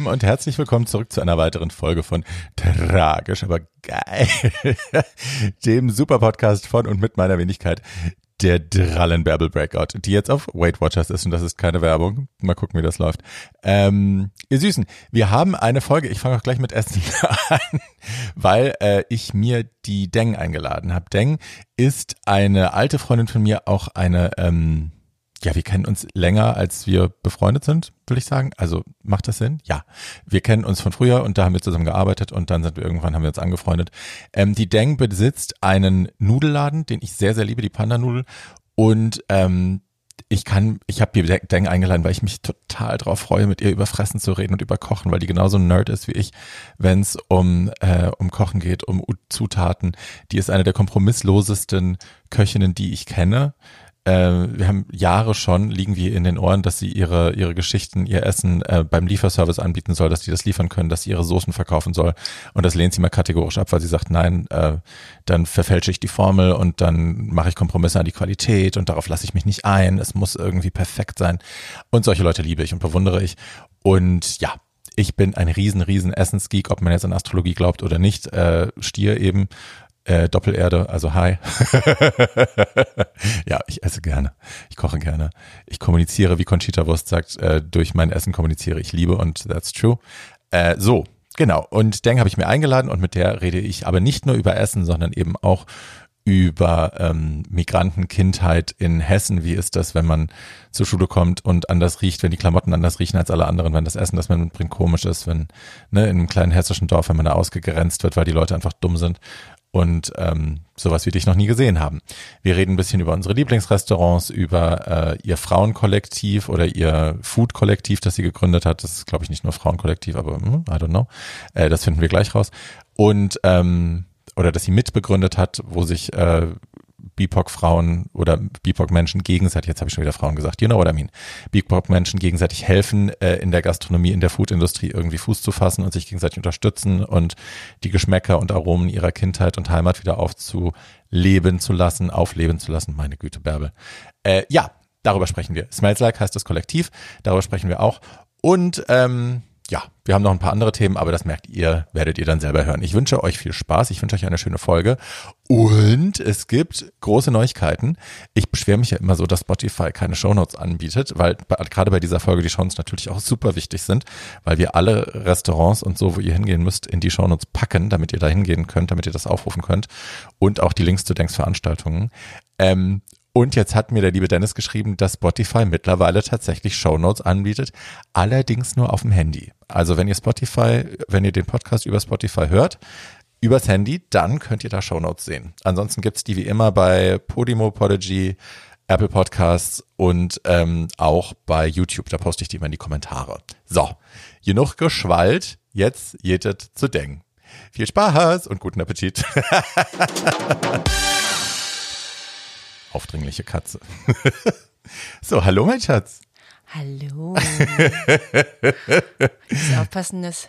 Lieben und herzlich willkommen zurück zu einer weiteren Folge von Tragisch, aber geil, dem Super-Podcast von und mit meiner Wenigkeit, der Drallenbärbel Breakout, die jetzt auf Weight Watchers ist und das ist keine Werbung. Mal gucken, wie das läuft. Ähm, ihr Süßen, wir haben eine Folge, ich fange auch gleich mit Essen an, weil äh, ich mir die Deng eingeladen habe. Deng ist eine alte Freundin von mir, auch eine ähm, ja, wir kennen uns länger, als wir befreundet sind, will ich sagen. Also macht das Sinn? Ja. Wir kennen uns von früher und da haben wir zusammen gearbeitet und dann sind wir irgendwann, haben wir uns angefreundet. Ähm, die Deng besitzt einen Nudelladen, den ich sehr, sehr liebe, die Panda-Nudel. Und ähm, ich kann, ich habe die Deng eingeladen, weil ich mich total drauf freue, mit ihr über Fressen zu reden und über Kochen, weil die genauso ein Nerd ist wie ich, wenn es um, äh, um Kochen geht, um Zutaten. Die ist eine der kompromisslosesten Köchinnen, die ich kenne äh, wir haben Jahre schon, liegen wir in den Ohren, dass sie ihre, ihre Geschichten, ihr Essen äh, beim Lieferservice anbieten soll, dass die das liefern können, dass sie ihre Soßen verkaufen soll. Und das lehnt sie mal kategorisch ab, weil sie sagt, nein, äh, dann verfälsche ich die Formel und dann mache ich Kompromisse an die Qualität und darauf lasse ich mich nicht ein. Es muss irgendwie perfekt sein. Und solche Leute liebe ich und bewundere ich. Und ja, ich bin ein riesen, riesen Essensgeek, ob man jetzt an Astrologie glaubt oder nicht, äh, Stier eben. Äh, Doppelerde, also hi. ja, ich esse gerne. Ich koche gerne. Ich kommuniziere, wie Conchita Wurst sagt, äh, durch mein Essen kommuniziere ich Liebe und that's true. Äh, so, genau. Und Deng habe ich mir eingeladen und mit der rede ich aber nicht nur über Essen, sondern eben auch über ähm, Migrantenkindheit in Hessen. Wie ist das, wenn man zur Schule kommt und anders riecht, wenn die Klamotten anders riechen als alle anderen, wenn das Essen, das man mitbringt, komisch ist, wenn ne, in einem kleinen hessischen Dorf, wenn man da ausgegrenzt wird, weil die Leute einfach dumm sind und ähm, sowas wie dich noch nie gesehen haben. Wir reden ein bisschen über unsere Lieblingsrestaurants, über äh, ihr Frauenkollektiv oder ihr Food-Kollektiv, das sie gegründet hat. Das ist, glaube ich, nicht nur Frauenkollektiv, aber hm, I don't know. Äh, das finden wir gleich raus. Und ähm, oder dass sie mitbegründet hat, wo sich äh, BIPOC-Frauen oder BIPOC-Menschen gegenseitig, jetzt habe ich schon wieder Frauen gesagt, you know what I mean, BIPOC-Menschen gegenseitig helfen, äh, in der Gastronomie, in der Foodindustrie irgendwie Fuß zu fassen und sich gegenseitig unterstützen und die Geschmäcker und Aromen ihrer Kindheit und Heimat wieder aufzuleben zu lassen, aufleben zu lassen. Meine Güte, Bärbel. Äh, ja, darüber sprechen wir. Smells Like heißt das Kollektiv, darüber sprechen wir auch. Und ähm, ja, wir haben noch ein paar andere Themen, aber das merkt ihr, werdet ihr dann selber hören. Ich wünsche euch viel Spaß, ich wünsche euch eine schöne Folge und es gibt große Neuigkeiten. Ich beschwere mich ja immer so, dass Spotify keine Shownotes anbietet, weil gerade bei dieser Folge die Shownotes natürlich auch super wichtig sind, weil wir alle Restaurants und so, wo ihr hingehen müsst, in die Shownotes packen, damit ihr da hingehen könnt, damit ihr das aufrufen könnt und auch die Links zu Denks Veranstaltungen. Ähm, und jetzt hat mir der liebe Dennis geschrieben, dass Spotify mittlerweile tatsächlich Shownotes anbietet, allerdings nur auf dem Handy. Also wenn ihr Spotify, wenn ihr den Podcast über Spotify hört, übers Handy, dann könnt ihr da Shownotes sehen. Ansonsten gibt's die wie immer bei Podimo, Podigy, Apple Podcasts und ähm, auch bei YouTube. Da poste ich die immer in die Kommentare. So, genug geschwallt, jetzt jetet zu denken. Viel Spaß und guten Appetit. aufdringliche Katze. so, hallo mein Schatz. Hallo. ich muss aufpassen, dass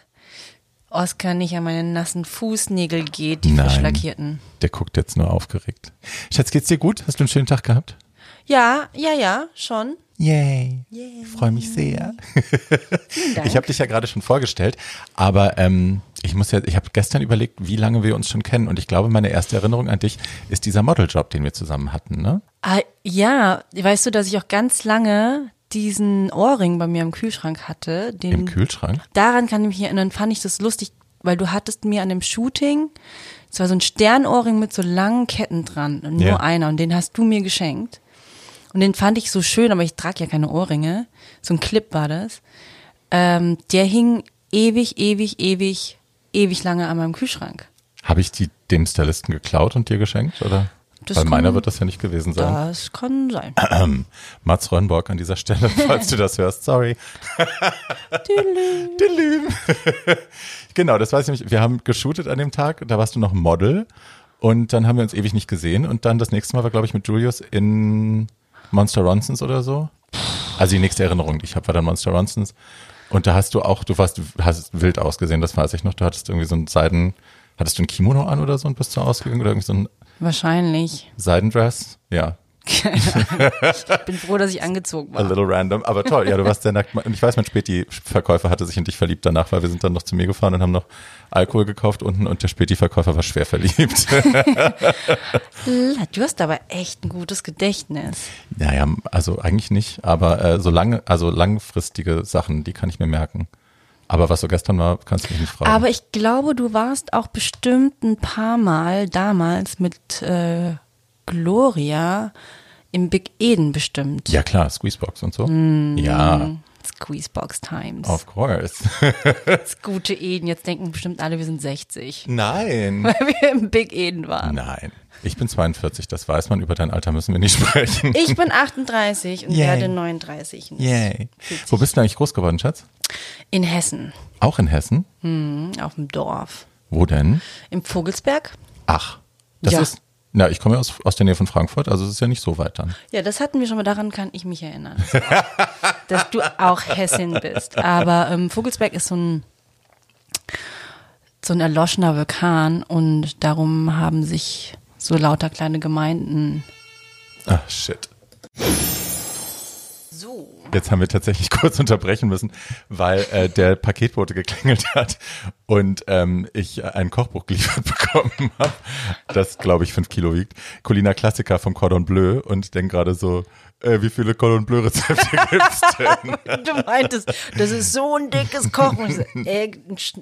Oskar nicht an meine nassen Fußnägel geht, die Nein, frisch lackierten. Der guckt jetzt nur aufgeregt. Schatz, geht's dir gut? Hast du einen schönen Tag gehabt? Ja, ja, ja, schon. Yay. Yay. Freue mich sehr. Ich habe dich ja gerade schon vorgestellt, aber ähm, ich muss ja, ich habe gestern überlegt, wie lange wir uns schon kennen und ich glaube, meine erste Erinnerung an dich ist dieser Modeljob, den wir zusammen hatten, ne? Ah, ja, weißt du, dass ich auch ganz lange diesen Ohrring bei mir im Kühlschrank hatte. Den, Im Kühlschrank? Daran kann ich mich erinnern, fand ich das lustig, weil du hattest mir an dem Shooting, es war so ein Sternohrring mit so langen Ketten dran, und nur Ja. einer, und den hast du mir geschenkt. Und den fand ich so schön, aber ich trage ja keine Ohrringe. So ein Clip war das. Ähm, der hing ewig, ewig, ewig, ewig lange an meinem Kühlschrank. Habe ich die dem Stylisten geklaut und dir geschenkt, oder? Das Weil kann- meiner wird das ja nicht gewesen sein. Das kann sein. Mats Rönnborg an dieser Stelle, falls du das hörst, sorry. Tüdelüm. genau, das weiß ich nicht. Wir haben geshootet an dem Tag, da warst du noch Model und dann haben wir uns ewig nicht gesehen und dann das nächste Mal war, glaube ich, mit Julius in Monster Ronsons oder so. Also die nächste Erinnerung, die ich habe, war dann Monster Ronsons und da hast du auch, du warst, hast wild ausgesehen, das weiß ich noch. Du hattest irgendwie so ein Seiden, hattest du ein Kimono an oder so und bist du ausgegangen oder irgendwie so ein Wahrscheinlich. Seidendress? Ja. Keine Ahnung. Ich bin froh, dass ich angezogen A war. little random, aber toll. Ja, du warst sehr nackt. Und ich weiß, mein Späti-Verkäufer hatte sich in dich verliebt danach, weil wir sind dann noch zu mir gefahren und haben noch Alkohol gekauft unten und der Späti-Verkäufer war schwer verliebt. Du hast aber echt ein gutes Gedächtnis. naja, also eigentlich nicht, aber äh, so lange, also langfristige Sachen, die kann ich mir merken. Aber was so gestern war, kannst du mich nicht fragen. Aber ich glaube, du warst auch bestimmt ein paar Mal damals mit äh, Gloria im Big Eden bestimmt. ja klar, Squeezebox und so. Mm. Ja, Squeezebox Times. of course. Das gute Eden. Jetzt denken bestimmt alle, wir sind 60. Nein. Weil wir im Big Eden waren. Nein. Ich bin 42, das weiß man. Über dein Alter müssen wir nicht sprechen. Ich bin 38 und Yay. werde 39. Yay. Wo bist du eigentlich groß geworden, Schatz? In Hessen, Auch in Hessen? hm, auf dem Dorf. Wo denn? Im Vogelsberg. Ach, das Ja. ist. Na, ich komme ja aus, aus der Nähe von Frankfurt, also es ist ja nicht so weit dann. Ja, das hatten wir schon mal, daran kann ich mich erinnern. dass du auch Hessin bist. Aber ähm, Vogelsberg ist so ein, so ein erloschener Vulkan und darum haben sich so lauter kleine Gemeinden. Ah, shit. So. Jetzt haben wir tatsächlich kurz unterbrechen müssen, weil äh, der Paketbote geklingelt hat und ähm, ich ein Kochbuch geliefert bekommen habe, das, glaube ich, fünf Kilo wiegt. Colina Klassiker vom Cordon Bleu und denk gerade so, äh, wie viele Cordon Bleu Rezepte gibt's denn? Du meintest, das ist so ein dickes Kochen. So, ey,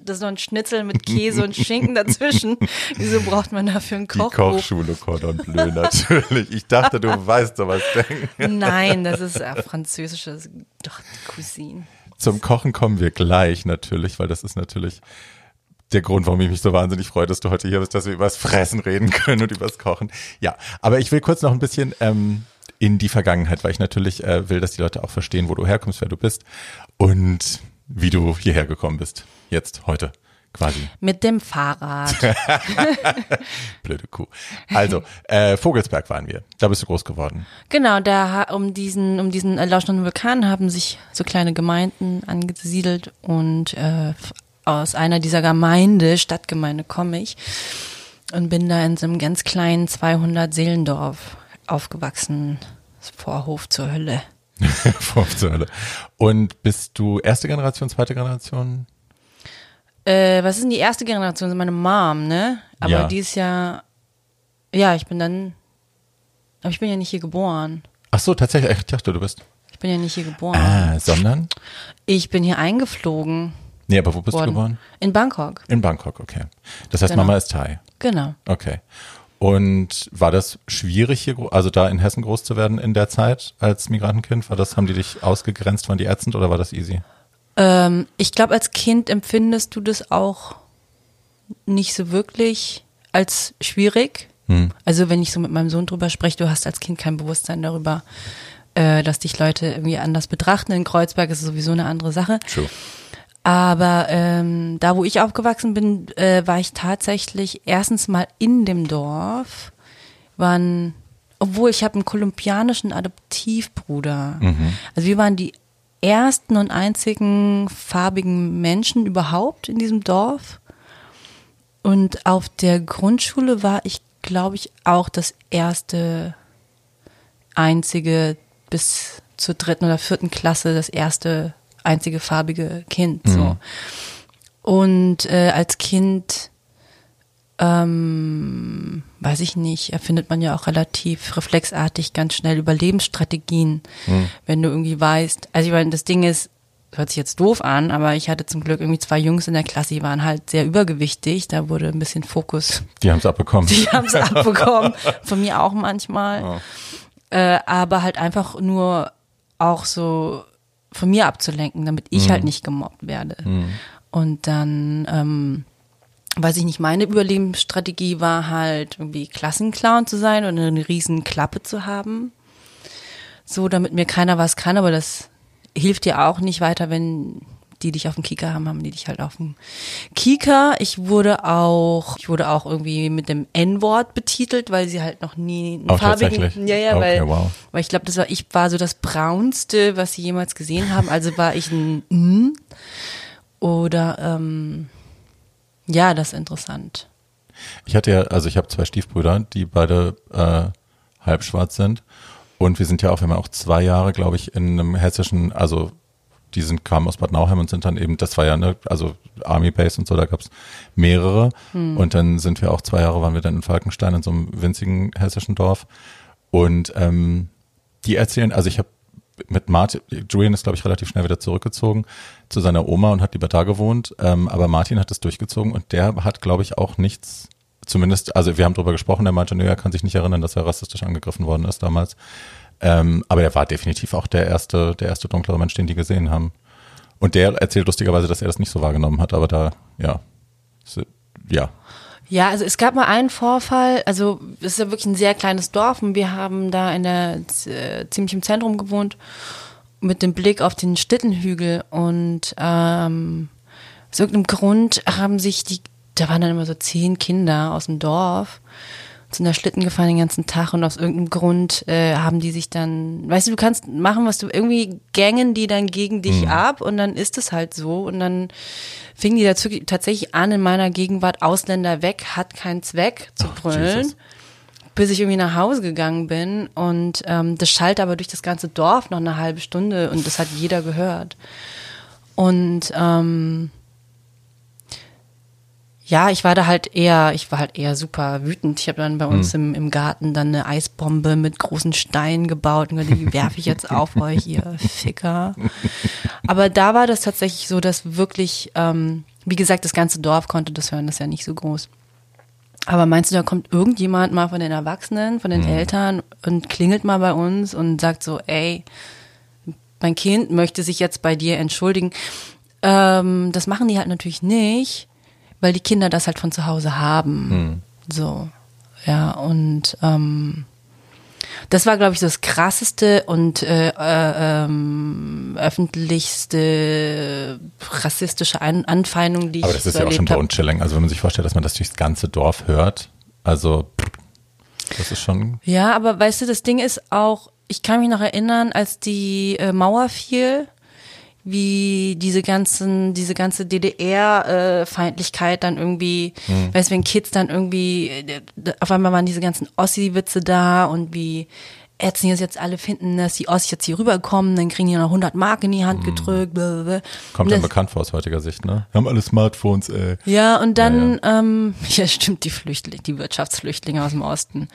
das ist noch ein Schnitzel mit Käse und Schinken dazwischen. Wieso braucht man dafür ein Die Kochbuch? Kochschule Cordon Bleu, natürlich. Ich dachte, du weißt sowas denken. Nein, das ist äh, französisches doch, Cuisine. Zum Kochen kommen wir gleich natürlich, weil das ist natürlich der Grund, warum ich mich so wahnsinnig freue, dass du heute hier bist, dass wir über das Fressen reden können und über das Kochen. Ja, aber ich will kurz noch ein bisschen ähm, in die Vergangenheit, weil ich natürlich äh, will, dass die Leute auch verstehen, wo du herkommst, wer du bist und wie du hierher gekommen bist. Jetzt, heute, quasi. Mit dem Fahrrad. Blöde Kuh. Also, äh, Vogelsberg waren wir. Da bist du groß geworden. Genau, da um diesen, um diesen erloschenen Vulkan haben sich so kleine Gemeinden angesiedelt und äh, aus einer dieser Gemeinde, Stadtgemeinde, komme ich und bin da in so einem ganz kleinen 200 Seelendorf aufgewachsen. Vorhof zur Hölle. Vor zur Hölle. Und bist du erste Generation, zweite Generation? Äh, was ist denn die erste Generation? Das ist meine Mom, ne? Aber Ja. die ist ja, ja, ich bin dann, aber ich bin ja nicht hier geboren. Ach so, tatsächlich. Ich dachte, du bist. Ich bin ja nicht hier geboren. Ah, sondern? Ich bin hier eingeflogen Nee, aber wo bist worden. du geboren? In Bangkok. In Bangkok, okay. Das heißt, Genau. Mama ist Thai. Genau. Okay. Und war das schwierig hier, also da in Hessen groß zu werden in der Zeit als Migrantenkind? War das, haben die dich ausgegrenzt, waren die ätzend oder war das easy? Ähm, ich glaube, als Kind empfindest du das auch nicht so wirklich als schwierig. Hm. Also wenn ich so mit meinem Sohn drüber spreche, du hast als Kind kein Bewusstsein darüber, äh, dass dich Leute irgendwie anders betrachten. In Kreuzberg ist es sowieso eine andere Sache. True. Aber ähm, da, wo ich aufgewachsen bin, äh, war ich tatsächlich erstens mal in dem Dorf. Waren, obwohl ich habe einen kolumbianischen Adoptivbruder. Also wir waren die ersten und einzigen farbigen Menschen überhaupt in diesem Dorf. Und auf der Grundschule war ich, glaube ich, auch das erste, einzige bis zur dritten oder vierten Klasse das erste einzige farbige Kind. So. Und äh, als Kind, ähm, weiß ich nicht, erfindet man ja auch relativ reflexartig ganz schnell Überlebensstrategien, wenn du irgendwie weißt. Also ich meine, das Ding ist, hört sich jetzt doof an, aber ich hatte zum Glück irgendwie zwei Jungs in der Klasse, die waren halt sehr übergewichtig. Da wurde ein bisschen Fokus Die haben es abbekommen. die haben es abbekommen. Von mir auch manchmal. Äh, aber halt einfach nur auch so von mir abzulenken, damit ich halt nicht gemobbt werde. Und dann, ähm, weiß ich nicht, meine Überlebensstrategie war halt irgendwie Klassenclown zu sein und eine riesen Klappe zu haben. So, damit mir keiner was kann, aber das hilft dir auch nicht weiter, wenn die dich auf dem Kieker haben, haben die dich halt auf dem Kieker. Ich wurde auch, ich wurde auch irgendwie mit dem N-Wort betitelt, weil sie halt noch nie einen Oh, farbigen, ja, ja, Okay, weil, wow. weil ich glaube, das war, ich war so das braunste, was sie jemals gesehen haben. Also war ich ein N. Oder, ähm, ja, das ist interessant. Ich hatte ja, also ich habe zwei Stiefbrüder, die beide äh, halb schwarz sind. Und wir sind ja auch, wir haben auch zwei Jahre, glaube ich, in einem hessischen, also die sind, kamen aus Bad Nauheim und sind dann eben, das war ja, ne, also Army Base und so, da gab's mehrere. Und dann sind wir auch zwei Jahre, waren wir dann in Falkenstein in so einem winzigen hessischen Dorf. Und ähm, die erzählen, also ich habe mit Martin, Julian ist, glaube ich, relativ schnell wieder zurückgezogen zu seiner Oma und hat lieber da gewohnt. Ähm, aber Martin hat es durchgezogen und der hat, glaube ich, auch nichts, zumindest, also wir haben drüber gesprochen, der meinte, nö, er kann sich nicht erinnern, dass er rassistisch angegriffen worden ist damals. Ähm, aber er war definitiv auch der erste, der erste dunklere Mensch, den die gesehen haben. Und der erzählt lustigerweise, dass er das nicht so wahrgenommen hat, aber da, ja, ja, Ja, also es gab mal einen Vorfall, also es ist ja wirklich ein sehr kleines Dorf und wir haben da in der äh, ziemlich im Zentrum gewohnt mit dem Blick auf den Stittenhügel und ähm, aus irgendeinem Grund haben sich die, da waren dann immer so zehn Kinder aus dem Dorf, sind da Schlitten gefahren den ganzen Tag und aus irgendeinem Grund äh, haben die sich dann, weißt du, du kannst machen, was du irgendwie gängen die dann gegen dich ab und dann ist es halt so und dann fingen die dazu tatsächlich an in meiner Gegenwart Ausländer weg hat keinen Zweck zu Ach, brüllen Jesus. bis ich irgendwie nach Hause gegangen bin und ähm, das schallte aber durch das ganze Dorf noch eine halbe Stunde und das hat jeder gehört. Und ähm, ja, ich war da halt eher, ich war halt eher super wütend. Ich habe dann bei uns im, im Garten dann eine Eisbombe mit großen Steinen gebaut und gesagt, die werfe ich jetzt auf euch, ihr Ficker. Aber da war das tatsächlich so, dass wirklich, ähm, wie gesagt, das ganze Dorf konnte das hören, das ist ja nicht so groß. Aber meinst du, da kommt irgendjemand mal von den Erwachsenen, von den Eltern und klingelt mal bei uns und sagt so, ey, mein Kind möchte sich jetzt bei dir entschuldigen. Ähm, das machen die halt natürlich nicht, weil die Kinder das halt von zu Hause haben. So, ja, und ähm, das war, glaube ich, das krasseste und äh, äh, ähm, öffentlichste rassistische An Anfeindung, die Aber ich das ist so ja auch schon erlebt habe. Bone-Chilling. Also wenn man sich vorstellt, dass man das durchs ganze Dorf hört, also das ist schon, Ja, aber weißt du, das Ding ist auch, ich kann mich noch erinnern, als die äh, Mauer fiel, wie diese ganzen, diese ganze DDR-Feindlichkeit dann irgendwie, weißt du, wenn Kids dann irgendwie, äh, auf einmal waren diese ganzen Ossi-Witze da und wie ätzend es jetzt alle finden, dass die Ossis jetzt hier rüberkommen, dann kriegen die noch 100 Mark in die Hand gedrückt. Blablabla. kommt dann bekannt vor aus heutiger Sicht, ne? Wir haben alle Smartphones, ey. ja, und dann, ja, ähm, ja stimmt, die Flüchtlinge, die Wirtschaftsflüchtlinge aus dem Osten.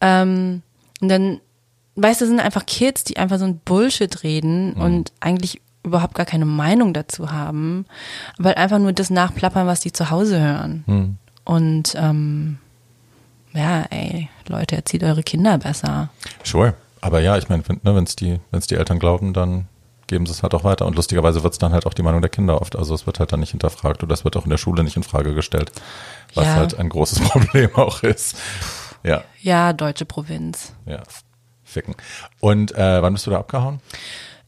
Ähm, und dann, weißt du, das sind einfach Kids, die einfach so ein Bullshit reden und eigentlich überhaupt gar keine Meinung dazu haben, aber halt einfach nur das nachplappern, was die zu Hause hören. Und ähm, ja, ey, Leute, erzieht eure Kinder besser. Sure. Aber ja, ich meine, wenn ne, wenn's die, wenn's die Eltern glauben, dann geben sie es halt auch weiter. Und lustigerweise wird's dann halt auch die Meinung der Kinder oft. Also es wird halt dann nicht hinterfragt oder es wird auch in der Schule nicht in Frage gestellt. Was Ja. halt ein großes Problem auch ist. Ja, Ja, deutsche Provinz. ja. Ficken. Und äh, wann bist du da abgehauen?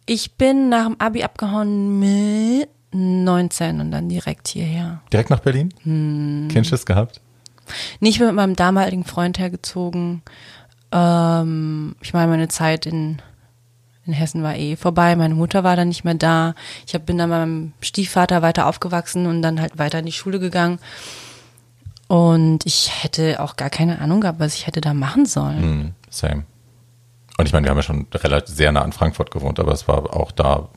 Ich bin nach dem Abi abgehauen mit 19 und dann direkt hierher. Direkt nach Berlin? Hm. Kein Schiss gehabt? Nicht mit meinem damaligen Freund hergezogen. Ähm, ich meine, meine Zeit in, in Hessen war eh vorbei. Meine Mutter war dann nicht mehr da. Ich hab, bin dann bei meinem Stiefvater weiter aufgewachsen und dann halt weiter in die Schule gegangen. Und ich hätte auch gar keine Ahnung gehabt, was ich hätte da machen sollen. Hm, same. Und ich meine, wir haben ja schon relativ sehr nah an Frankfurt gewohnt, aber es war auch da,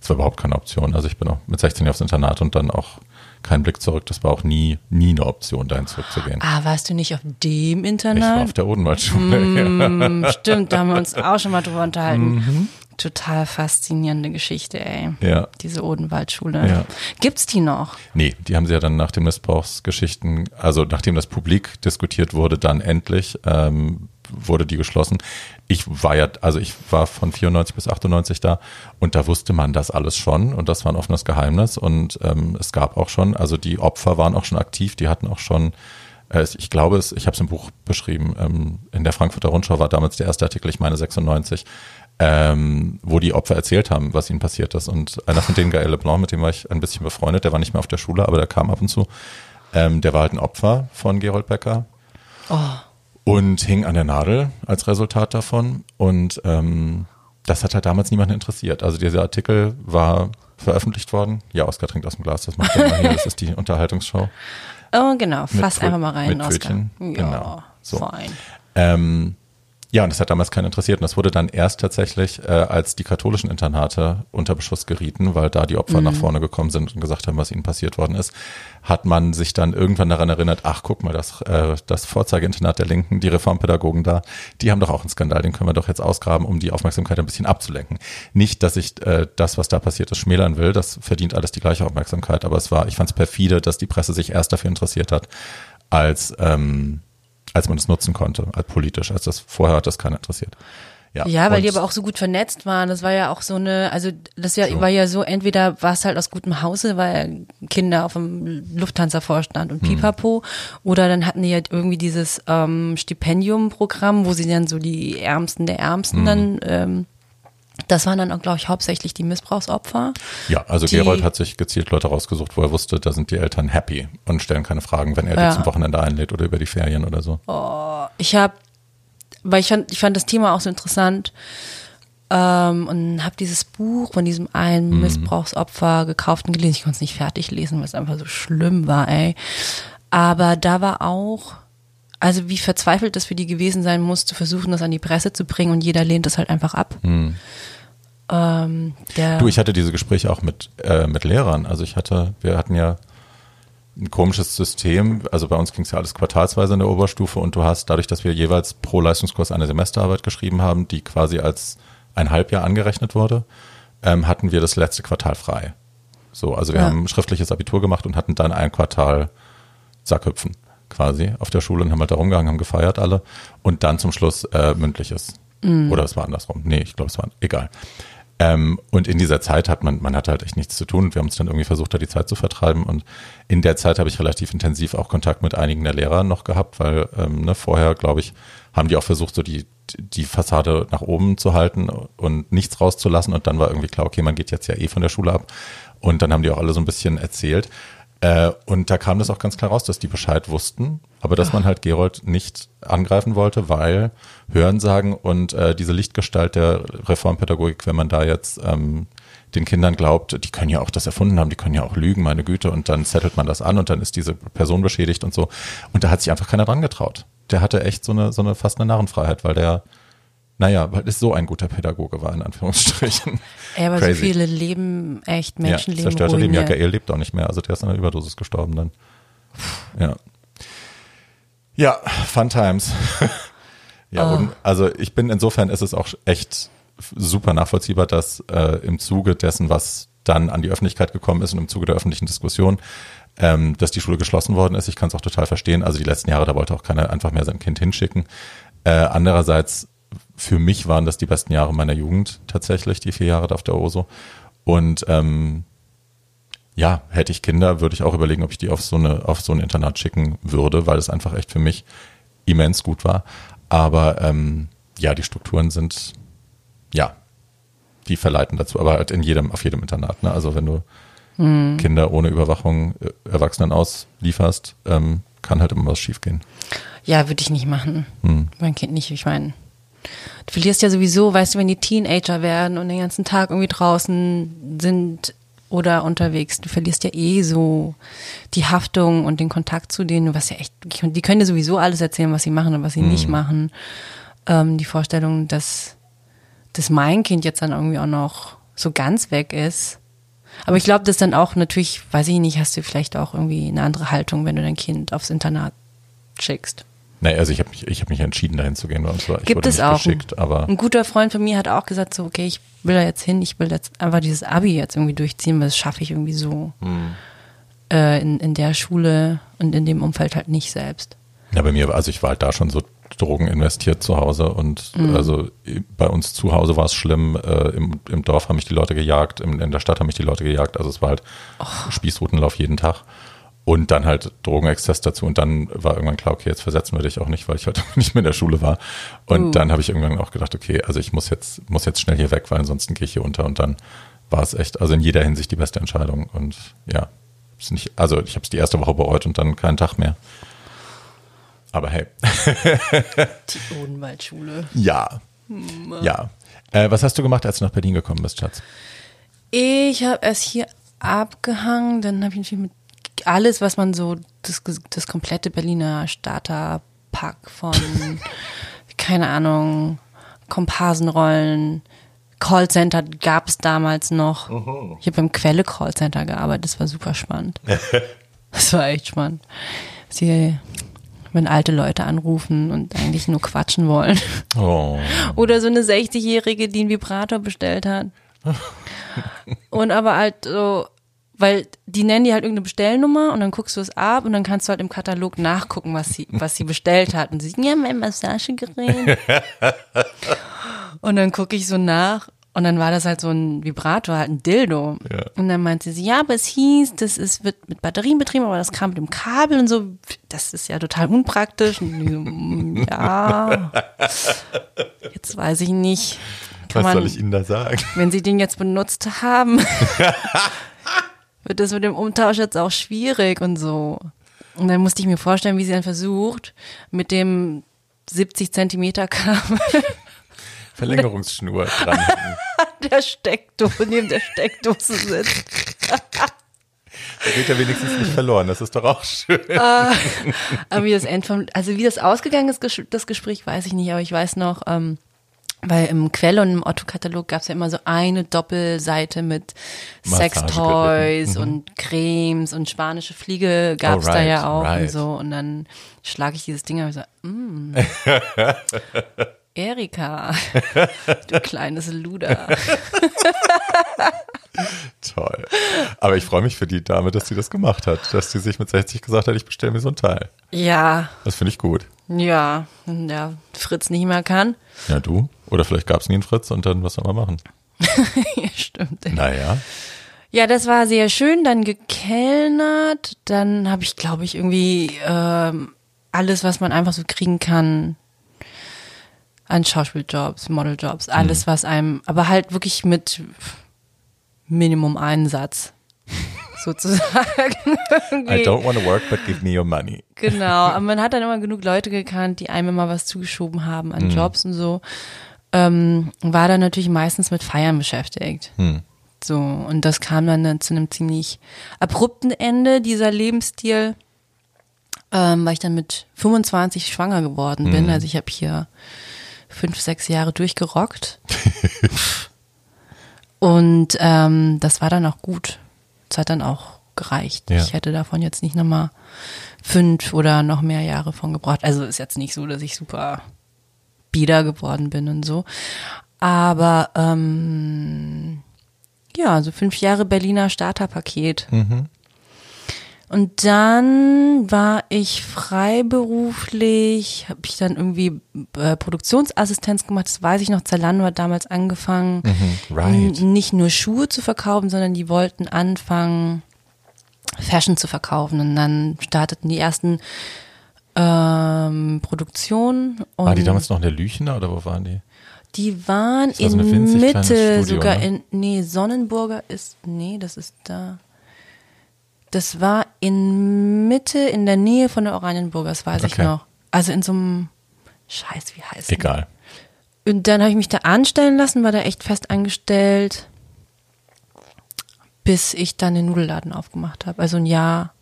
es war überhaupt keine Option. Also ich bin auch mit 16 Jahren aufs Internat und dann auch kein Blick zurück. Das war auch nie, nie eine Option, dahin zurückzugehen. Ah, warst du nicht auf dem ich Internat? war auf der Odenwaldschule. Hm, stimmt, da haben wir uns auch schon mal drüber unterhalten. Total faszinierende Geschichte, ey. Ja. Diese Odenwaldschule. Ja. Gibt's die noch? Nee, die haben sie ja dann nach den Missbrauchsgeschichten, also nachdem das Publik diskutiert wurde, dann endlich ähm, wurde die geschlossen. Ich war ja, also ich war von 94 bis 98 da und da wusste man das alles schon und das war ein offenes Geheimnis und ähm, es gab auch schon, also die Opfer waren auch schon aktiv, die hatten auch schon äh, ich glaube es, ich habe es im Buch beschrieben, ähm, in der Frankfurter Rundschau war damals der erste Artikel, ich meine 96, ähm, wo die Opfer erzählt haben, was ihnen passiert ist. Und einer von denen, Gaël Leblanc, mit dem war ich ein bisschen befreundet, der war nicht mehr auf der Schule, aber der kam ab und zu. Ähm, der war halt ein Opfer von Gerold Becker und hing an der Nadel als Resultat davon. Und ähm, das hat halt damals niemanden interessiert. Also dieser Artikel war veröffentlicht worden. Ja, Oskar trinkt aus dem Glas, das macht er immer hier. Das ist die Unterhaltungsshow. Oh, genau. Fass einfach mal rein, mit Oskar. Pfötchen. Ja, Genau. So. fein. Ähm, Ja, und das hat damals keinen interessiert. Und das wurde dann erst tatsächlich, äh, als die katholischen Internate unter Beschuss gerieten, weil da die Opfer Mhm. nach vorne gekommen sind und gesagt haben, was ihnen passiert worden ist, hat man sich dann irgendwann daran erinnert, ach, guck mal, das, äh, das Vorzeigeinternat der Linken, die Reformpädagogen da, die haben doch auch einen Skandal, den können wir doch jetzt ausgraben, um die Aufmerksamkeit ein bisschen abzulenken. Nicht, dass ich äh, das, was da passiert ist, schmälern will, das verdient alles die gleiche Aufmerksamkeit, aber es war, ich fand es perfide, dass die Presse sich erst dafür interessiert hat, als ähm, als man es nutzen konnte, als politisch, als das vorher hat das keiner interessiert. Ja, Ja, weil die aber auch so gut vernetzt waren. Das war ja auch so eine, also das ja, So. war ja so, entweder war es halt aus gutem Hause, weil Kinder auf dem Lufthansa-Vorstand Hm. und Pipapo, oder dann hatten die halt irgendwie dieses ähm, Stipendium-Programm, wo sie dann so die Ärmsten der Ärmsten Hm. dann, ähm, das waren dann auch, glaube ich, hauptsächlich die Missbrauchsopfer. Ja, also die- Gerold hat sich gezielt Leute rausgesucht, wo er wusste, da sind die Eltern happy und stellen keine Fragen, wenn er Ja. die zum Wochenende einlädt oder über die Ferien oder so. Ich habe, weil ich fand, ich fand das Thema auch so interessant ähm, und habe dieses Buch von diesem einen Mhm. Missbrauchsopfer gekauft und gelesen. Ich konnte es nicht fertig lesen, weil es einfach so schlimm war, ey. Aber da war auch, also wie verzweifelt das für die gewesen sein muss, zu versuchen, das an die Presse zu bringen und jeder lehnt das halt einfach ab. Ähm, der, Mhm. Du, ich hatte diese Gespräche auch mit, äh, mit Lehrern. Also ich hatte, wir hatten ja ein komisches System. Also bei uns ging es ja alles quartalsweise in der Oberstufe und du hast dadurch, dass wir jeweils pro Leistungskurs eine Semesterarbeit geschrieben haben, die quasi als ein Halbjahr angerechnet wurde, ähm, hatten wir das letzte Quartal frei. So, also wir Ja. haben ein schriftliches Abitur gemacht und hatten dann ein Quartal Sackhüpfen quasi auf der Schule und haben halt da rumgehangen, haben gefeiert alle und dann zum Schluss äh, mündliches. Oder es war andersrum. Nee, ich glaube, es war egal. Ähm, und in dieser Zeit hat man, man hatte halt echt nichts zu tun. Und wir haben uns dann irgendwie versucht, da die Zeit zu vertreiben. Und in der Zeit habe ich relativ intensiv auch Kontakt mit einigen der Lehrer noch gehabt, weil ähm, ne, vorher, glaube ich, haben die auch versucht, so die, die Fassade nach oben zu halten und nichts rauszulassen. Und dann war irgendwie klar, okay, man geht jetzt ja eh von der Schule ab. Und dann haben die auch alle so ein bisschen erzählt. Äh, und da kam das auch ganz klar raus, dass die Bescheid wussten, aber dass man halt Gerold nicht angreifen wollte, weil Hörensagen und äh, diese Lichtgestalt der Reformpädagogik, wenn man da jetzt ähm, den Kindern glaubt, die können ja auch das erfunden haben, die können ja auch lügen, meine Güte, und dann zettelt man das an und dann ist diese Person beschädigt und so. Und da hat sich einfach keiner dran getraut. Der hatte echt so eine, so eine fast eine Narrenfreiheit, weil der, naja, weil es so ein guter Pädagoge war, in Anführungsstrichen. ey, aber so Crazy. viele Leben, echt Ja, Menschenleben zerstörte Leben. Ja. Gael lebt auch nicht mehr. Also der ist an einer Überdosis gestorben dann. Ja. Ja, Fun Times. ja, Oh. und, also ich bin insofern ist es auch echt super nachvollziehbar, dass äh, im Zuge dessen, was dann an die Öffentlichkeit gekommen ist und im Zuge der öffentlichen Diskussion, ähm, dass die Schule geschlossen worden ist. Ich kann es auch total verstehen. Also die letzten Jahre, da wollte auch keiner einfach mehr sein Kind hinschicken. Äh, andererseits, für mich waren das die besten Jahre meiner Jugend tatsächlich, die vier Jahre da auf der OSO. Und ähm, ja, hätte ich Kinder, würde ich auch überlegen, ob ich die auf so eine, auf so ein Internat schicken würde, weil es einfach echt für mich immens gut war. Aber ähm, ja, die Strukturen sind, ja, die verleiten dazu, aber halt in jedem, auf jedem Internat. Ne? Also wenn du Kinder ohne Überwachung äh, Erwachsenen auslieferst, ähm, kann halt immer was schiefgehen. Ja, würde ich nicht machen. Hm. Mein Kind nicht, ich meine. Du verlierst ja sowieso, weißt du, wenn die Teenager werden und den ganzen Tag irgendwie draußen sind oder unterwegs, du verlierst ja eh so die Haftung und den Kontakt zu denen, was ja echt, die können dir sowieso alles erzählen, was sie machen und was sie nicht machen. Ähm, die Vorstellung, dass, dass mein Kind jetzt dann irgendwie auch noch so ganz weg ist. Aber ich glaube, dass dann auch natürlich, weiß ich nicht, hast du vielleicht auch irgendwie eine andere Haltung, wenn du dein Kind aufs Internat schickst. Nee, also ich habe mich, ich hab mich entschieden, dahin zu gehen. Bei uns war, ich Gibt wurde es auch. geschickt, aber Ein guter Freund von mir hat auch gesagt, so, okay, ich will da jetzt hin, ich will jetzt einfach dieses Abi jetzt irgendwie durchziehen, weil das schaffe ich irgendwie so Hm. äh, in, in der Schule und in dem Umfeld halt nicht selbst. Ja, bei mir, also ich war halt da schon so Drogen investiert zu Hause und also bei uns zu Hause war es schlimm, äh, im, im Dorf haben mich die Leute gejagt, im, in der Stadt haben mich die Leute gejagt, also es war halt Spießrutenlauf jeden Tag und dann halt Drogenexzess dazu und dann war irgendwann klar, okay, jetzt versetzen wir dich auch nicht, weil ich heute nicht mehr in der Schule war und Uh. dann habe ich irgendwann auch gedacht, okay, also ich muss jetzt, muss jetzt schnell hier weg, weil ansonsten gehe ich hier unter und dann war es echt, also in jeder Hinsicht die beste Entscheidung und ja, ist nicht, also ich habe es die erste Woche bereut und dann keinen Tag mehr. Aber hey, Die Odenwaldschule. ja. Ja. Äh, was hast du gemacht, als du nach Berlin gekommen bist, Schatz? Ich habe es hier abgehangen, dann habe ich natürlich mit alles, was man so, das, das komplette Berliner Starterpack von keine Ahnung, Komparsenrollen, Callcenter gab es damals noch. Ich habe beim Quelle Callcenter gearbeitet, das war super spannend. das war echt spannend. Sie, wenn alte Leute anrufen und eigentlich nur quatschen wollen. Oh. Oder so eine 60-Jährige, die einen Vibrator bestellt hat. Und aber halt so, weil die nennen dir halt irgendeine Bestellnummer und dann guckst du es ab und dann kannst du halt im Katalog nachgucken, was sie, was sie bestellt hat. Und sie sagt, ja, mein Massagegerät. und dann gucke ich so nach und dann war das halt so ein Vibrator, halt ein Dildo. Ja. Und dann meinte sie, ja, aber es hieß, das ist, wird mit Batterien betrieben, aber das kam mit dem Kabel und so. Das ist ja total unpraktisch. Und mm, ja, jetzt weiß ich nicht. Kann Was man, soll ich Ihnen da sagen? wenn Sie den jetzt benutzt haben, wird das mit dem Umtausch jetzt auch schwierig und so. Und dann musste ich mir vorstellen, wie sie dann versucht, mit dem 70 Zentimeter Kabel Verlängerungsschnur dran. der Steckdose, neben der Steckdose sitzt. Da geht ja wenigstens nicht verloren. Das ist doch auch schön. Aber wie das End vom, also wie das ausgegangen ist, das Gespräch, weiß ich nicht, aber ich weiß noch, ähm, weil im Quelle und im Otto-Katalog gab es ja immer so eine Doppelseite mit Sextoys. Mhm. und Cremes und spanische Fliege gab es Oh, da right, ja auch und right. so. Und dann schlage ich dieses Ding und so, mm, Erika, du kleines Luder. Toll. Aber ich freue mich für die Dame, dass sie das gemacht hat. Dass sie sich mit 60 gesagt hat, ich bestelle mir so ein Teil. Ja, Das finde ich gut. ja, wenn der Fritz nicht mehr kann. Ja, du? Oder vielleicht gab es nie einen Fritz und dann was soll man machen? ja, stimmt. Naja. Ja, das war sehr schön. Dann gekellnert. Dann habe ich, glaube ich, irgendwie ähm, alles, was man einfach so kriegen kann an Schauspieljobs, Modeljobs, alles, was einem, aber halt wirklich mit Minimum Einsatz sozusagen. I don't want to work, but give me your money. Genau, aber man hat dann immer genug Leute gekannt, die einem immer was zugeschoben haben an Jobs und so. Ähm, war dann natürlich meistens mit Feiern beschäftigt. Hm. So, und das kam dann, zu einem ziemlich abrupten Ende, dieser Lebensstil, ähm, weil ich dann mit 25 schwanger geworden bin. Also ich habe hier fünf, sechs Jahre durchgerockt. und ähm, das war dann auch gut. Das hat dann auch gereicht. Ja. Ich hätte davon jetzt nicht nochmal fünf oder noch mehr Jahre von gebraucht. Also ist jetzt nicht so, dass ich super bieder geworden bin und so. Aber ähm, ja, so fünf Jahre Berliner Starterpaket. Und dann war ich freiberuflich, habe ich dann irgendwie äh, Produktionsassistenz gemacht, das weiß ich noch, Zalando hat damals angefangen, Right. n- nicht nur Schuhe zu verkaufen, sondern die wollten anfangen, Fashion zu verkaufen. Und dann starteten die ersten ähm, Produktionen. Und War die damals noch in der Lüchener oder wo waren die? die waren in winzig Mitte, Studio, sogar ne? in, nee, Sonnenburger ist, nee, das ist da. Das war in Mitte, in der Nähe von der Oranienburger, das weiß ich Okay. noch. Also in so einem, Scheiß, wie heißt? Egal. Und dann habe ich mich da anstellen lassen, war da echt fest angestellt, bis ich dann den Nudelladen aufgemacht habe. Also ein Jahr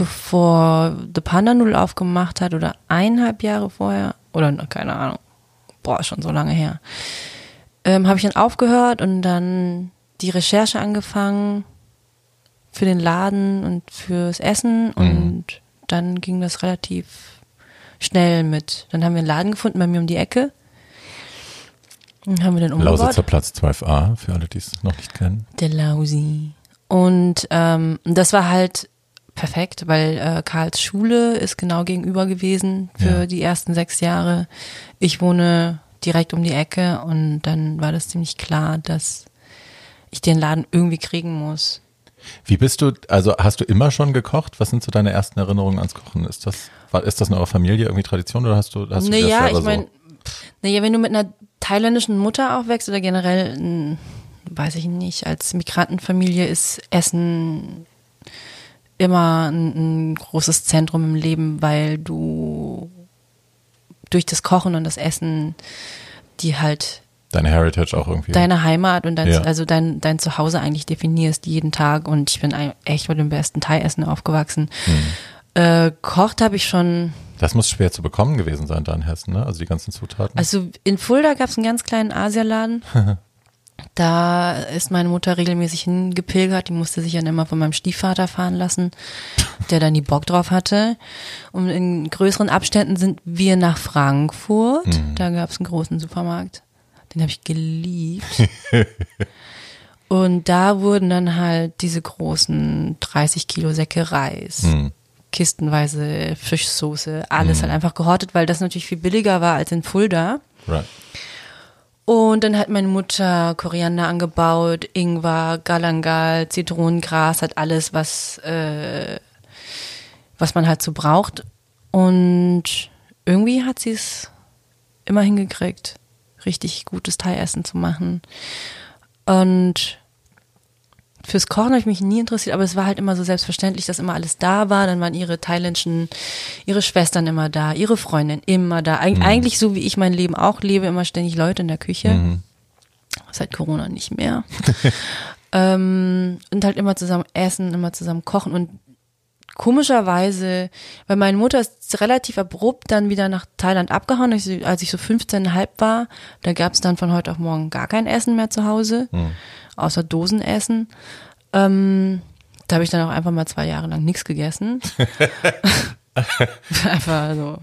bevor The Panda Nudel aufgemacht hat oder eineinhalb Jahre vorher oder keine Ahnung. Boah, schon so lange her. Ähm, habe ich dann aufgehört und dann die Recherche angefangen für den Laden und fürs Essen und dann ging das relativ schnell mit. Dann haben wir einen Laden gefunden bei mir um die Ecke. Dann haben wir den umgebaut. Lausitzer Platz 12a, für alle, die es noch nicht kennen. Der Lausi. Und ähm, das war halt perfekt, weil äh, Karls Schule ist genau gegenüber gewesen für Ja. die ersten sechs Jahre. Ich wohne direkt um die Ecke und dann war das ziemlich klar, dass ich den Laden irgendwie kriegen muss. Wie bist du, also hast du immer schon gekocht? Was sind so deine ersten Erinnerungen ans Kochen? Ist das, war, ist das in eurer Familie irgendwie Tradition oder hast du, hast du dir das Naja, selber ich meine, naja, wenn du mit einer thailändischen Mutter aufwächst oder generell, weiß ich nicht, als Migrantenfamilie ist Essen immer ein, ein großes Zentrum im Leben, weil du durch das Kochen und das Essen die halt deine Heritage auch irgendwie? deine Heimat und dein, Ja. also dein, dein Zuhause eigentlich definierst jeden Tag und ich bin echt mit dem besten Thai-Essen aufgewachsen. Hm. Äh, kocht habe ich schon Das muss schwer zu bekommen gewesen sein da in Hessen, ne? Also die ganzen Zutaten. Also in Fulda gab es einen ganz kleinen Asialaden. Da ist meine Mutter regelmäßig hingepilgert. Die musste sich dann immer von meinem Stiefvater fahren lassen, der dann die Bock drauf hatte. Und in größeren Abständen sind wir nach Frankfurt. Da gab es einen großen Supermarkt. Den habe ich geliebt. Und da wurden dann halt diese großen 30 Kilo Säcke Reis, kistenweise Fischsoße, alles halt einfach gehortet, weil das natürlich viel billiger war als in Fulda. right. Und dann hat meine Mutter Koriander angebaut, Ingwer, Galangal, Zitronengras, hat alles, was, äh, was man halt so braucht. Und irgendwie hat sie es immer hingekriegt, richtig gutes Thai-Essen zu machen. Und fürs Kochen habe ich mich nie interessiert, aber es war halt immer so selbstverständlich, dass immer alles da war. Dann waren ihre thailändischen, ihre Schwestern immer da, ihre Freundin immer da. Eig Eigentlich so, wie ich mein Leben auch lebe, immer ständig Leute in der Küche. Seit Corona nicht mehr. ähm, und halt immer zusammen essen, immer zusammen kochen und komischerweise, weil meine Mutter ist relativ abrupt dann wieder nach Thailand abgehauen, als ich, als ich so 15,5 war, da gab es dann von heute auf morgen gar kein Essen mehr zu Hause, außer Dosenessen. Ähm, da habe ich dann auch einfach mal zwei Jahre lang nichts gegessen. einfach so,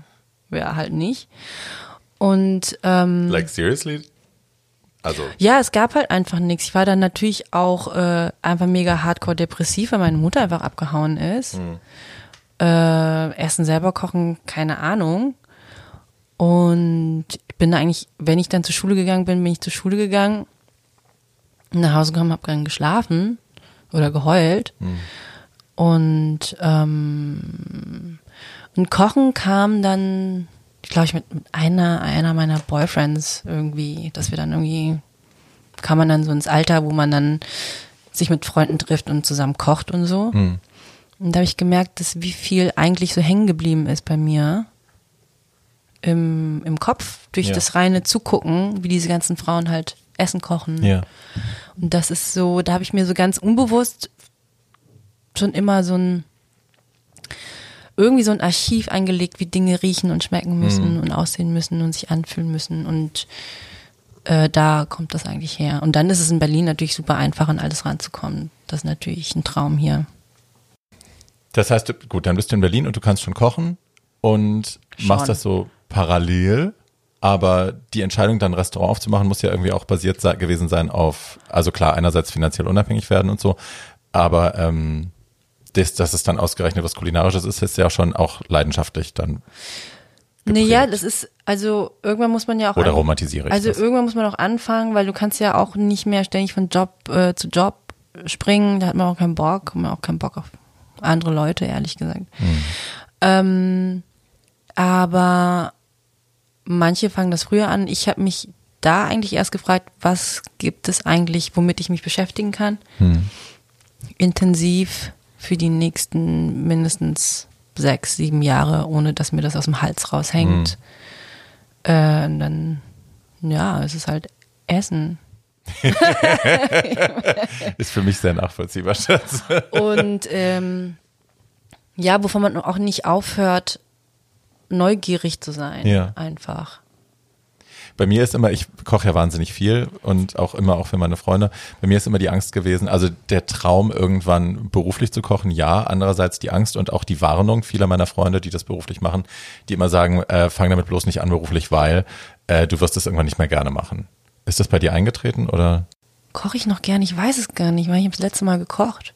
ja, halt nicht. Und ähm, Like seriously? Also, ja, es gab halt einfach nichts. Ich war dann natürlich auch äh, einfach mega hardcore depressiv, weil meine Mutter einfach abgehauen ist. Äh, Essen selber kochen, keine Ahnung. Und ich bin eigentlich, wenn ich dann zur Schule gegangen bin, bin ich zur Schule gegangen, nach Hause gekommen, habe dann geschlafen oder geheult. Und, ähm, und Kochen kam dann, ich glaube ich, mit, mit einer, einer meiner Boyfriends irgendwie, dass wir dann irgendwie, kam man dann so ins Alter, wo man dann sich mit Freunden trifft und zusammen kocht und so. Und da habe ich gemerkt, dass wie viel eigentlich so hängen geblieben ist bei mir im, im Kopf durch Ja. das reine Zugucken, wie diese ganzen Frauen halt Essen kochen. ja. Und das ist so, da habe ich mir so ganz unbewusst schon immer so ein irgendwie so ein Archiv eingelegt, wie Dinge riechen und schmecken müssen und aussehen müssen und sich anfühlen müssen. Und äh, da kommt das eigentlich her. Und dann ist es in Berlin natürlich super einfach, an alles ranzukommen. Das ist natürlich ein Traum hier. Das heißt, gut, dann bist du in Berlin und du kannst schon kochen und Schon. machst das so parallel. Aber die Entscheidung, dann ein Restaurant aufzumachen, muss ja irgendwie auch basiert gewesen sein auf, also klar, einerseits finanziell unabhängig werden und so, aber ähm, das, dass es dann ausgerechnet was Kulinarisches ist, ist ja schon auch leidenschaftlich dann. Naja, geprägt. das ist, also irgendwann muss man ja auch. Oder an- romantisiere ich Also das? irgendwann muss man auch anfangen, weil du kannst ja auch nicht mehr ständig von Job äh, zu Job springen. Da hat man auch keinen Bock, man hat auch keinen Bock auf andere Leute, ehrlich gesagt. Hm. Ähm, aber manche fangen das früher an. Ich habe mich da eigentlich erst gefragt, was gibt es eigentlich, womit ich mich beschäftigen kann? Hm. Intensiv für die nächsten mindestens sechs, sieben Jahre, ohne dass mir das aus dem Hals raushängt. Äh, und dann, ja, es ist halt Essen. Ist für mich sehr nachvollziehbar, Schatz. Und ähm, ja, wovon man auch nicht aufhört, neugierig zu sein. Ja. Einfach. Bei mir ist immer, ich koche ja wahnsinnig viel und auch immer auch für meine Freunde. Bei mir ist immer die Angst gewesen, also der Traum irgendwann beruflich zu kochen, ja. Andererseits die Angst und auch die Warnung vieler meiner Freunde, die das beruflich machen, die immer sagen, äh, fang damit bloß nicht an beruflich, weil äh, du wirst es irgendwann nicht mehr gerne machen. Ist das bei dir eingetreten oder? Koche ich noch gern? Ich weiß es gar nicht, weil ich habe das letzte Mal gekocht.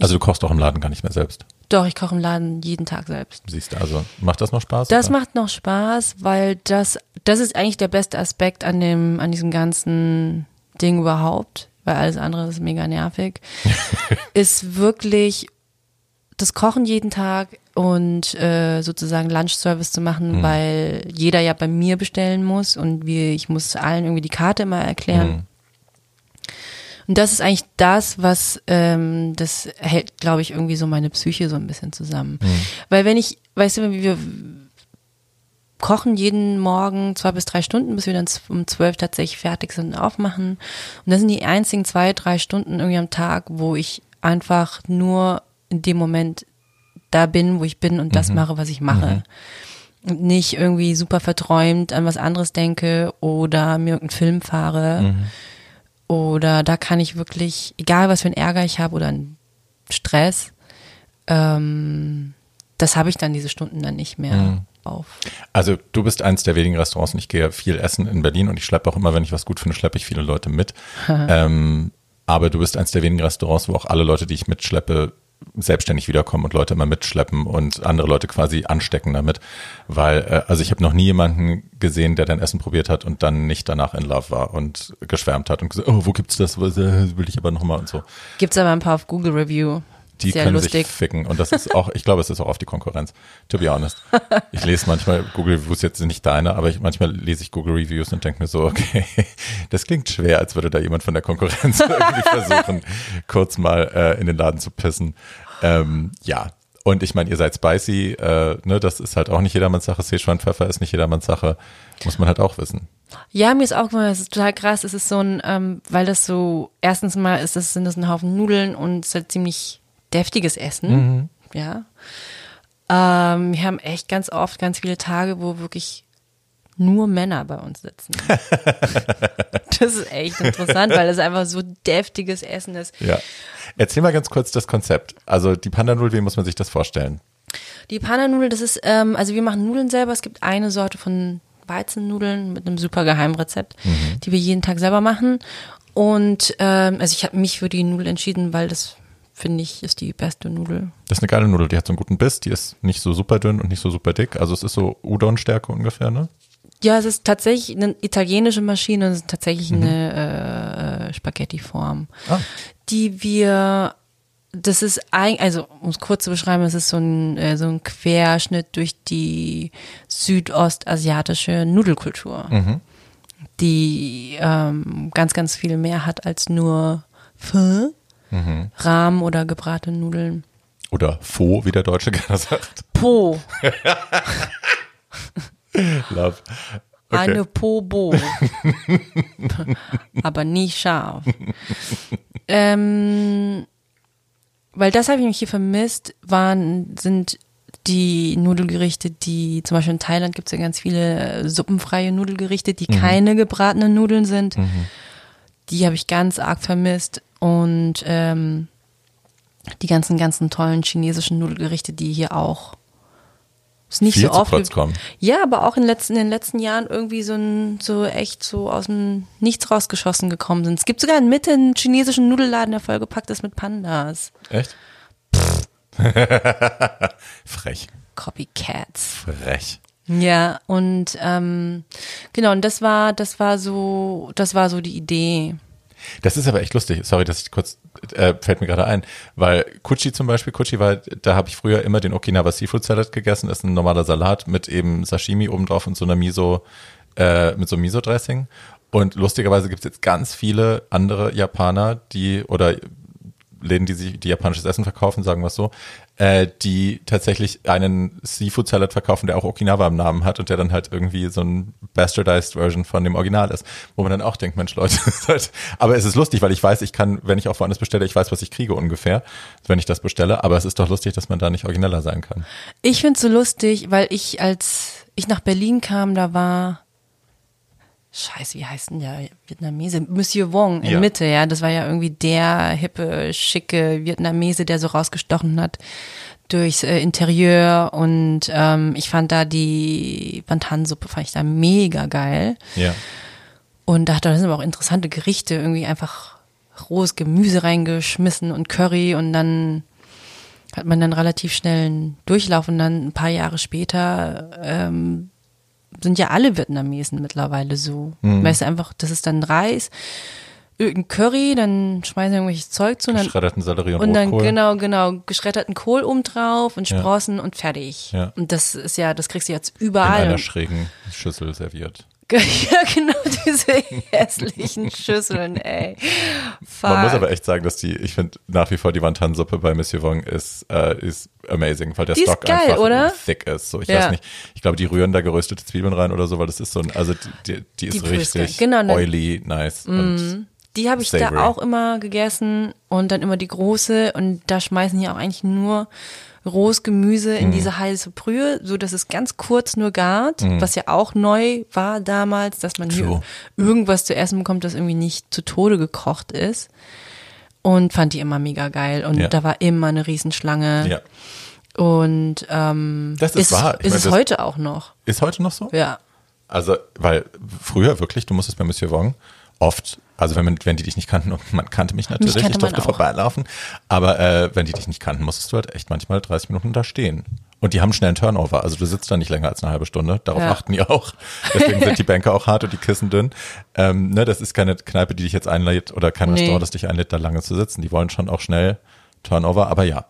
Also du kochst auch im Laden gar nicht mehr selbst. Doch, ich koche im Laden jeden Tag selbst. Siehst du, also macht das noch Spaß? Das oder? macht noch Spaß, weil das, das ist eigentlich der beste Aspekt an dem, an diesem ganzen Ding überhaupt, weil alles andere ist mega nervig, ist wirklich das Kochen jeden Tag und äh, sozusagen Lunch-Service zu machen, weil jeder ja bei mir bestellen muss und wir, ich muss allen irgendwie die Karte immer erklären. Und das ist eigentlich das, was ähm, das hält, glaube ich, irgendwie so meine Psyche so ein bisschen zusammen. Weil wenn ich, weißt du, wir kochen jeden Morgen zwei bis drei Stunden, bis wir dann um zwölf tatsächlich fertig sind und aufmachen. Und das sind die einzigen zwei, drei Stunden irgendwie am Tag, wo ich einfach nur in dem Moment da bin, wo ich bin und das mache, was ich mache. Und nicht irgendwie super verträumt an was anderes denke oder mir irgendeinen Film fahre. Oder da kann ich wirklich, egal was für einen Ärger ich habe oder einen Stress, ähm, das habe ich dann diese Stunden dann nicht mehr auf. Also du bist eins der wenigen Restaurants und ich gehe viel essen in Berlin und ich schleppe auch immer, wenn ich was gut finde, schleppe ich viele Leute mit. ähm, aber du bist eins der wenigen Restaurants, wo auch alle Leute, die ich mitschleppe, selbstständig wiederkommen und Leute immer mitschleppen und andere Leute quasi anstecken damit. Weil, äh, also ich habe noch nie jemanden gesehen, der dein Essen probiert hat und dann nicht danach in Love war und geschwärmt hat und gesagt, oh, wo gibt's das? Äh, will ich aber nochmal und so. Gibt's aber ein paar auf Google Review. Die Sehr können lustig. sich ficken. Und das ist auch, ich glaube, es ist auch auf die Konkurrenz. To be honest. Ich lese manchmal Google Reviews, jetzt nicht deine, aber ich, manchmal lese ich Google Reviews und denke mir so, okay, das klingt schwer, als würde da jemand von der Konkurrenz irgendwie versuchen, kurz mal äh, in den Laden zu pissen. Ähm, ja. Und ich meine, ihr seid spicy, äh, ne, das ist halt auch nicht jedermanns Sache. Szechuan Pfeffer ist nicht jedermanns Sache. Muss man halt auch wissen. Ja, mir ist auch gefallen, es ist total krass. Es ist so ein, ähm, weil das so, erstens mal ist das, sind das ein Haufen Nudeln und es ist halt ziemlich deftiges Essen. Ja. Ähm, wir haben echt ganz oft ganz viele Tage, wo wirklich nur Männer bei uns sitzen. das ist echt interessant, weil das einfach so deftiges Essen ist. Ja. Erzähl mal ganz kurz das Konzept. Also die Panda-Null, wie muss man sich das vorstellen? Die Panda-Nudel, das ist, ähm, also wir machen Nudeln selber. Es gibt eine Sorte von Weizennudeln mit einem super Geheimrezept, die wir jeden Tag selber machen. Und ähm, also ich habe mich für die Nudel entschieden, weil das finde ich ist die beste Nudel. Das ist eine geile Nudel, die hat so einen guten Biss, die ist nicht so super dünn und nicht so super dick. Also es ist so Udon-Stärke ungefähr, ne? Ja, es ist tatsächlich eine italienische Maschine, es ist tatsächlich eine äh, Spaghetti-Form, Ah. die wir, das ist ein, also um es kurz zu beschreiben, es ist so ein, äh, so ein Querschnitt durch die südostasiatische Nudelkultur, die ähm, ganz, ganz viel mehr hat als nur Pho, Rahm oder gebratene Nudeln. Oder Faux, wie der Deutsche gerne sagt. Po, Love. eine Okay. Pobo. Aber nie scharf. ähm, weil das habe ich mich hier vermisst, waren, sind die Nudelgerichte, die zum Beispiel in Thailand gibt es ja ganz viele äh, suppenfreie Nudelgerichte, die keine gebratenen Nudeln sind. Die habe ich ganz arg vermisst. Und ähm, die ganzen, ganzen tollen chinesischen Nudelgerichte, die hier auch ist nicht Viel so oft. kurz kommen. Ja, aber auch in, letzten, in den letzten Jahren irgendwie so ein, so echt so aus dem Nichts rausgeschossen gekommen sind. Es gibt sogar in Mitte einen chinesischen Nudelladen, der vollgepackt ist mit Pandas. Echt? Frech. Copycats. Frech. Ja, und ähm, genau, und das war, das war so, das war so die Idee. Das ist aber echt lustig. Sorry, dass ich kurz, äh, fällt mir gerade ein, weil Kuchi zum Beispiel, Kuchi war, da habe ich früher immer den Okinawa Seafood Salad gegessen. Das ist ein normaler Salat mit eben Sashimi obendrauf und so einer Miso, äh, mit so einem Miso-Dressing. Und lustigerweise gibt es jetzt ganz viele andere Japaner, die, oder Läden, die sich die japanisches Essen verkaufen, sagen wir es so, äh, die tatsächlich einen Seafood Salad verkaufen, der auch Okinawa im Namen hat und der dann halt irgendwie so ein bastardized Version von dem Original ist, wo man dann auch denkt, Mensch, Leute, halt, aber es ist lustig, weil ich weiß, ich kann, wenn ich auch woanders bestelle, ich weiß, was ich kriege ungefähr, wenn ich das bestelle, aber es ist doch lustig, dass man da nicht origineller sein kann. Ich find's so lustig, weil ich, als ich nach Berlin kam, da war, Scheiße, wie heißt denn der Vietnamese? Monsieur Wong in Ja. Mitte, ja. Das war ja irgendwie der hippe, schicke Vietnamese, der so rausgestochen hat durchs äh, Interieur. Und ähm, ich fand da die Bantan-Suppe, fand ich da mega geil. Ja. Und da, da sind aber auch interessante Gerichte, irgendwie einfach rohes Gemüse reingeschmissen und Curry und dann hat man dann relativ schnell einen Durchlauf und dann ein paar Jahre später ähm, sind ja alle Vietnamesen mittlerweile so. Weißt du, einfach, das ist dann Reis, irgendein Curry, dann schmeißen sie irgendwelches Zeug zu und dann, Geschredderten Sellerie und, und dann Rotkohl. genau, genau, geschredderten Kohl oben drauf und Ja. Sprossen und fertig. Ja. Und das ist ja, das kriegst du jetzt in überall. einer Und- schrägen Schüssel serviert. ja, genau, diese hässlichen Schüsseln, ey. Fuck. Man muss aber echt sagen, dass die, ich finde nach wie vor die Wonton-Suppe bei Monsieur Wong ist, äh, ist amazing, weil der Die ist Stock geil, einfach oder? thick ist. So, ich Ja. weiß nicht, ich glaube, die rühren da geröstete Zwiebeln rein oder so, weil das ist so ein, also die, die, die ist richtig Genau, ne? oily, nice und Die habe ich Savory. da auch immer gegessen und dann immer die große und da schmeißen die auch eigentlich nur rohes Gemüse Mhm. in diese heiße Brühe, so dass es ganz kurz nur gart, was ja auch neu war damals, dass man hier Mhm. Irgendwas zu essen bekommt, das irgendwie nicht zu Tode gekocht ist. Und fand die immer mega geil. Und Ja. da war immer eine Riesenschlange. Ja. Und ähm, Das ist wahr. Ich ist meine, es heute auch noch. Ist heute noch so? Ja. Also, weil früher wirklich, du musstest bei Monsieur Wong oft, also wenn, man, wenn die dich nicht kannten, und man kannte mich natürlich, kannte ich durfte auch. vorbeilaufen, aber äh, wenn die dich nicht kannten, musstest du halt echt manchmal 30 Minuten da stehen. Und die haben schnell einen Turnover, also du sitzt da nicht länger als eine halbe Stunde, darauf Ja. achten die auch. Deswegen sind die Bänke auch hart und die Kissen dünn. Ähm, ne, das ist keine Kneipe, die dich jetzt einlädt oder kein Nee. Restaurant, das dich einlädt, da lange zu sitzen. Die wollen schon auch schnell Turnover, aber ja,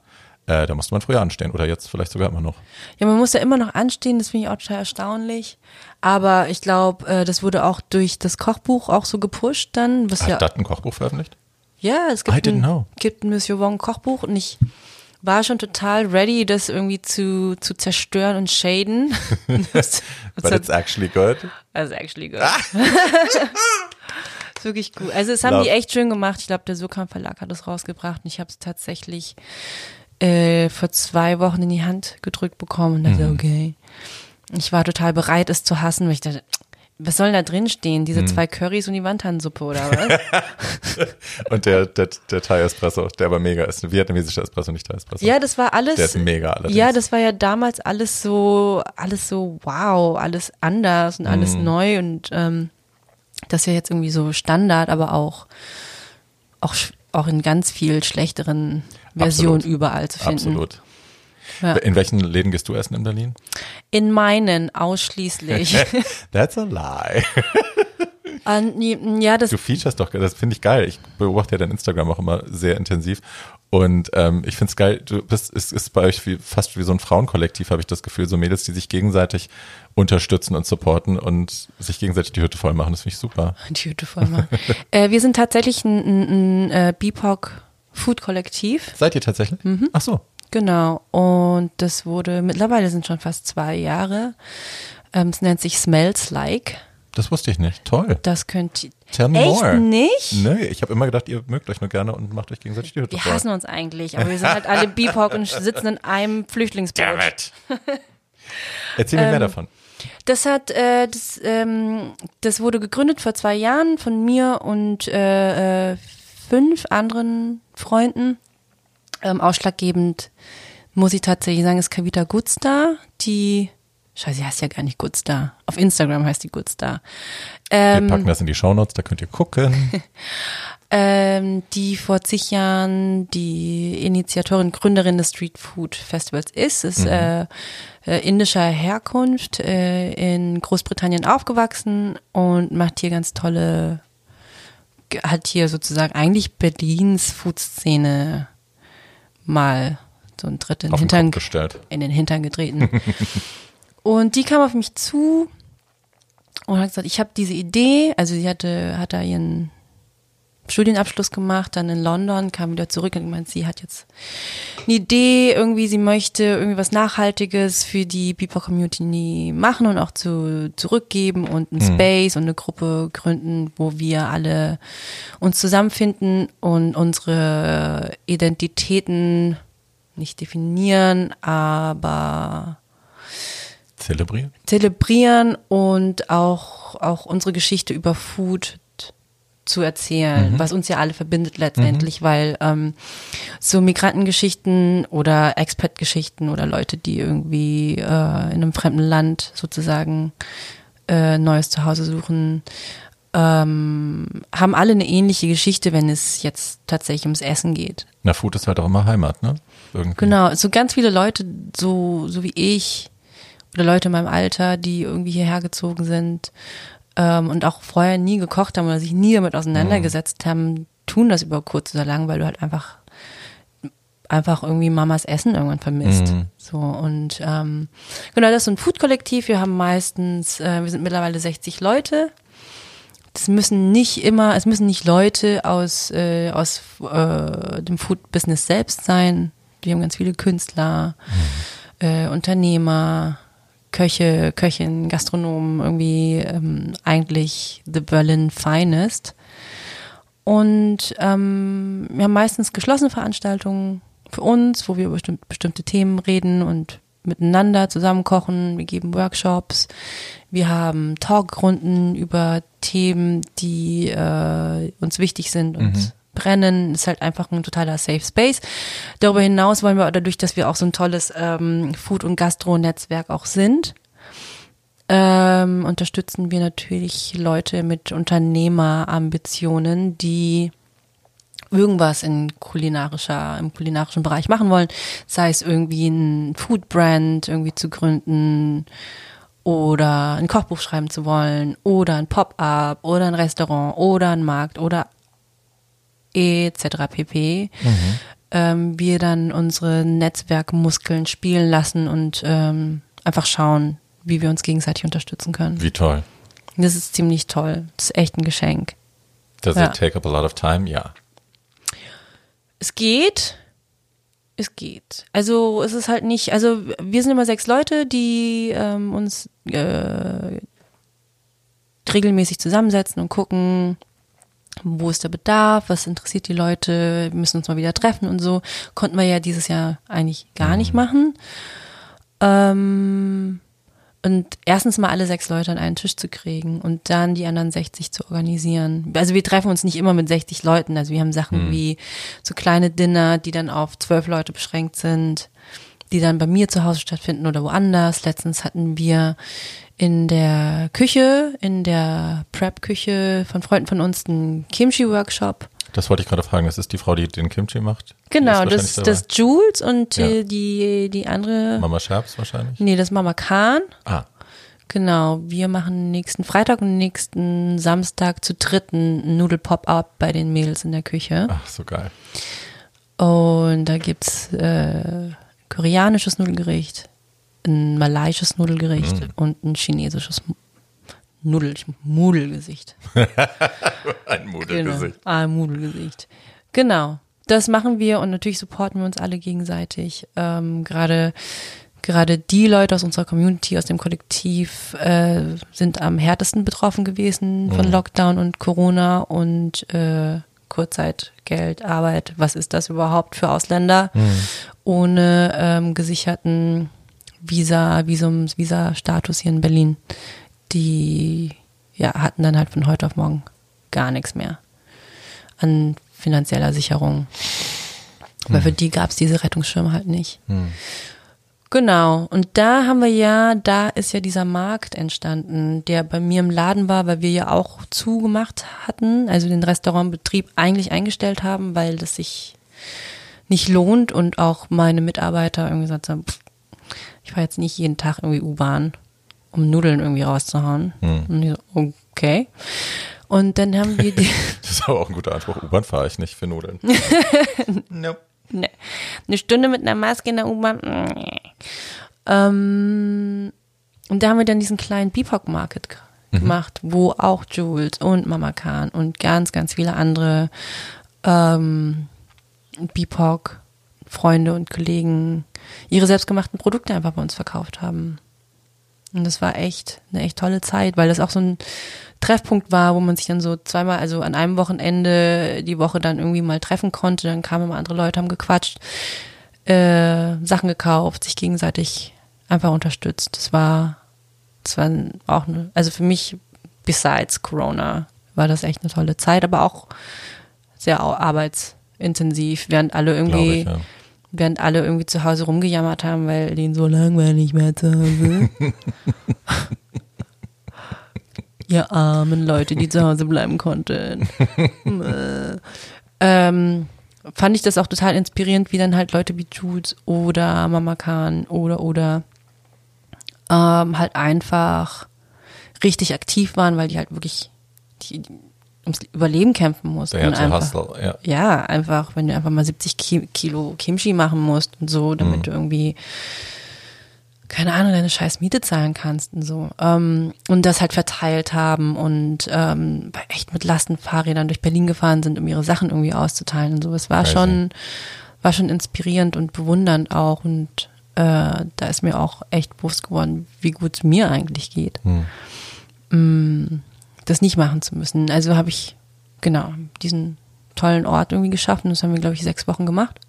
äh, da musste man früher anstehen oder jetzt vielleicht sogar immer noch. Ja, man muss ja immer noch anstehen, das finde ich auch total erstaunlich. Aber ich glaube, äh, das wurde auch durch das Kochbuch auch so gepusht dann. Was Hat ja, das ein Kochbuch veröffentlicht? ja, es I gibt didn't ein, know. gibt ein Monsieur Wong Kochbuch und ich war schon total ready, das irgendwie zu, zu zerstören und shaden. das, But it's actually good. also actually good. ist wirklich gut. Also es haben Love. die echt schön gemacht. Ich glaube, der Sokam Verlag hat es rausgebracht und ich habe es tatsächlich äh, vor zwei Wochen in die Hand gedrückt bekommen und dachte, Mhm. okay. Ich war total bereit, es zu hassen, weil ich dachte, was soll da drin stehen? Diese Mhm. zwei Currys und die Wandtansuppe oder was? Und der, der, der Thai Espresso, der aber mega ist. Vietnamesischer Espresso, nicht Thai Espresso. ja, das war alles. Der ist mega allerdings. Ja, das war ja damals alles so, alles so wow, alles anders und alles neu und ähm, das ist ja jetzt irgendwie so Standard, aber auch, auch, auch in ganz viel schlechteren Versionen Absolut. überall zu finden. Absolut. Ja. In welchen Läden gehst du essen in Berlin? In meinen ausschließlich. That's a lie. Ja, das Du featurest doch, das finde ich geil. Ich beobachte ja dein Instagram auch immer sehr intensiv. Und ähm, ich finde es geil, du bist, es ist bei euch wie, fast wie so ein Frauenkollektiv, habe ich das Gefühl, so Mädels, die sich gegenseitig unterstützen und supporten und sich gegenseitig die Hütte voll machen. Das finde ich super. die Hüte voll machen. äh, wir sind tatsächlich ein, ein, ein äh, BIPOC Food Kollektiv. Seid ihr tatsächlich? Mhm. Ach so. Genau. Und das wurde, mittlerweile sind schon fast zwei Jahre. Ähm, es nennt sich Smells Like. Das wusste ich nicht. Toll. Das könnt ihr. Tell me Echt more. nicht? Nee, ich habe immer gedacht, ihr mögt euch nur gerne und macht euch gegenseitig die Hütte Wir hassen uns eigentlich, aber wir sind halt alle BIPOC und sitzen in einem Flüchtlingsboot. Erzähl mir mehr Ähm, davon. Das hat, äh, das, ähm, das wurde gegründet vor zwei Jahren von mir und äh, äh, fünf anderen Freunden. Ähm, ausschlaggebend muss ich tatsächlich sagen, ist Kavita Goodstar, die, scheiße, sie heißt ja gar nicht Goodstar. Auf Instagram heißt die Goodstar. Wir Ähm, packen das in die Shownotes, da könnt ihr gucken. ähm, die vor zig Jahren die Initiatorin, Gründerin des Street Food Festivals ist, ist äh, äh, indischer Herkunft, äh, in Großbritannien aufgewachsen und macht hier ganz tolle, hat hier sozusagen eigentlich Berlins Food-Szene mal so einen Tritt in den Hintern, in den Hintern getreten. und die kam auf mich zu und hat gesagt, ich habe diese Idee, also sie hatte, hat da ihren Studienabschluss gemacht, dann in London, kam wieder zurück und gemeint, sie hat jetzt eine Idee, irgendwie, sie möchte irgendwie was Nachhaltiges für die People-Community machen und auch zu, zurückgeben und einen Space und eine Gruppe gründen, wo wir alle uns zusammenfinden und unsere Identitäten nicht definieren, aber Zelebrieren. zelebrieren und auch, auch unsere Geschichte über Food zu erzählen, was uns ja alle verbindet letztendlich, weil ähm, so Migrantengeschichten oder Expat-Geschichten oder Leute, die irgendwie äh, in einem fremden Land sozusagen äh, neues Zuhause suchen, ähm, haben alle eine ähnliche Geschichte, wenn es jetzt tatsächlich ums Essen geht. Na, Food ist halt auch immer Heimat, ne? Irgendwie. Genau, so ganz viele Leute, so, so wie ich, oder Leute in meinem Alter, die irgendwie hierher gezogen sind ähm, und auch vorher nie gekocht haben oder sich nie damit auseinandergesetzt haben, tun das über kurz oder lang, weil du halt einfach einfach irgendwie Mamas Essen irgendwann vermisst. Mhm. So und ähm, genau, das ist so ein Food-Kollektiv. Wir haben meistens, äh, wir sind mittlerweile 60 Leute. Das müssen nicht immer, es müssen nicht Leute aus, äh, aus äh, dem Food-Business selbst sein. Wir haben ganz viele Künstler, äh, Unternehmer, Köche, Köchin, Gastronomen, irgendwie ähm, eigentlich the Berlin Finest. Und ähm, wir haben meistens geschlossene Veranstaltungen, für uns, wo wir über bestimmt, bestimmte Themen reden und miteinander zusammen kochen. Wir geben Workshops. Wir haben Talkrunden über Themen, die äh, uns wichtig sind und Mhm. Brennen. Ist halt einfach ein totaler Safe Space. Darüber hinaus wollen wir dadurch, dass wir auch so ein tolles ähm, Food- und Gastro-Netzwerk auch sind, ähm, unterstützen wir natürlich Leute mit Unternehmerambitionen, die irgendwas in kulinarischer, im kulinarischen Bereich machen wollen, sei es irgendwie ein Food-Brand irgendwie zu gründen oder ein Kochbuch schreiben zu wollen oder ein Pop-up oder ein Restaurant oder ein Markt oder etc. pp. Ähm, wir dann unsere Netzwerkmuskeln spielen lassen und ähm, einfach schauen, wie wir uns gegenseitig unterstützen können. Wie toll. Das ist ziemlich toll. Das ist echt ein Geschenk. Does Ja. it take up a lot of time? Ja. Es geht. Es geht. Also es ist halt nicht, also wir sind immer sechs Leute, die ähm, uns äh, regelmäßig zusammensetzen und gucken, wo ist der Bedarf, was interessiert die Leute, wir müssen uns mal wieder treffen und so. Konnten wir ja dieses Jahr eigentlich gar nicht machen. Ähm, und erstens mal alle sechs Leute an einen Tisch zu kriegen und dann die anderen 60 zu organisieren. Also wir treffen uns nicht immer mit 60 Leuten. Also wir haben Sachen wie so kleine Dinner, die dann auf zwölf Leute beschränkt sind, die dann bei mir zu Hause stattfinden oder woanders. Letztens hatten wir in der Küche, in der Prep-Küche von Freunden von uns einen Kimchi-Workshop. Das wollte ich gerade fragen. Das ist die Frau, die den Kimchi macht? Genau, ist das, das Jules und Ja. die, die andere. Mama Scherbs wahrscheinlich. nee, das Mama Kahn. Ah, Genau, wir machen nächsten Freitag und nächsten Samstag zu dritten Nudel-Pop-Up bei den Mädels in der Küche. ach, so geil. Und da gibt's äh, koreanisches Nudelgericht, ein malaiisches Nudelgericht Mm. und ein chinesisches Nudel Mudelgesicht. Ein Modelgesicht. Genau. Ah, Mudelgesicht. Genau. Das machen wir und natürlich supporten wir uns alle gegenseitig. Ähm, gerade gerade die Leute aus unserer Community, aus dem Kollektiv äh, sind am härtesten betroffen gewesen von Lockdown und Corona und äh, Kurzzeitgeld, Arbeit. Was ist das überhaupt für Ausländer ohne ähm, gesicherten Visa, Visums, Visa-Status hier in Berlin? Die ja, hatten dann halt von heute auf morgen gar nichts mehr an finanzieller Sicherung. Weil für die gab es diese Rettungsschirme halt nicht. Genau. Und da haben wir ja, da ist ja dieser Markt entstanden, der bei mir im Laden war, weil wir ja auch zugemacht hatten, also den Restaurantbetrieb eigentlich eingestellt haben, weil das sich nicht lohnt und auch meine Mitarbeiter irgendwie gesagt haben, pff, ich fahre jetzt nicht jeden Tag irgendwie U-Bahn, um Nudeln irgendwie rauszuhauen. Und ich so, okay. Und dann haben wir die, Das ist aber auch ein guter Anspruch. U-Bahn fahre ich nicht für Nudeln. nope. Nee. Eine Stunde mit einer Maske in der U-Bahn. Nee. Ähm, und da haben wir dann diesen kleinen Bebop Market g- gemacht, wo auch Jules und Mama Khan und ganz, ganz viele andere ähm, BIPOC Freunde und Kollegen ihre selbstgemachten Produkte einfach bei uns verkauft haben. Und das war echt eine echt tolle Zeit, weil das auch so ein Treffpunkt war, wo man sich dann so zweimal, also an einem Wochenende die Woche dann irgendwie mal treffen konnte. Dann kamen immer andere Leute, haben gequatscht, äh, Sachen gekauft, sich gegenseitig einfach unterstützt. Das war, das war auch eine, also für mich, besides Corona, war das echt eine tolle Zeit, aber auch sehr arbeitsintensiv, während alle irgendwie, ich, ja. Während alle irgendwie zu Hause rumgejammert haben, weil denen so langweilig mehr zu Hause. Ihr armen Leute, die zu Hause bleiben konnten. Äh, ähm, fand ich das auch total inspirierend, wie dann halt Leute wie Jules oder Mama Khan oder oder ähm, halt einfach richtig aktiv waren, weil die halt wirklich die, die ums Überleben kämpfen mussten. Der ganze einfach. Hustle, ja. Ja, einfach, wenn du einfach mal 70 Ki Kilo Kimchi machen musst und so, damit Mhm. du irgendwie, keine Ahnung, deine scheiß Miete zahlen kannst und so. Ähm, und das halt verteilt haben und ähm, echt mit Lastenfahrrädern durch Berlin gefahren sind, um ihre Sachen irgendwie auszuteilen und so. Es war Crazy. schon, war schon inspirierend und bewundernd auch und äh, da ist mir auch echt bewusst geworden, wie gut es mir eigentlich geht Hm. Das nicht machen zu müssen. Also habe ich, genau, diesen tollen Ort irgendwie geschaffen. Das haben wir, glaube ich, sechs Wochen gemacht.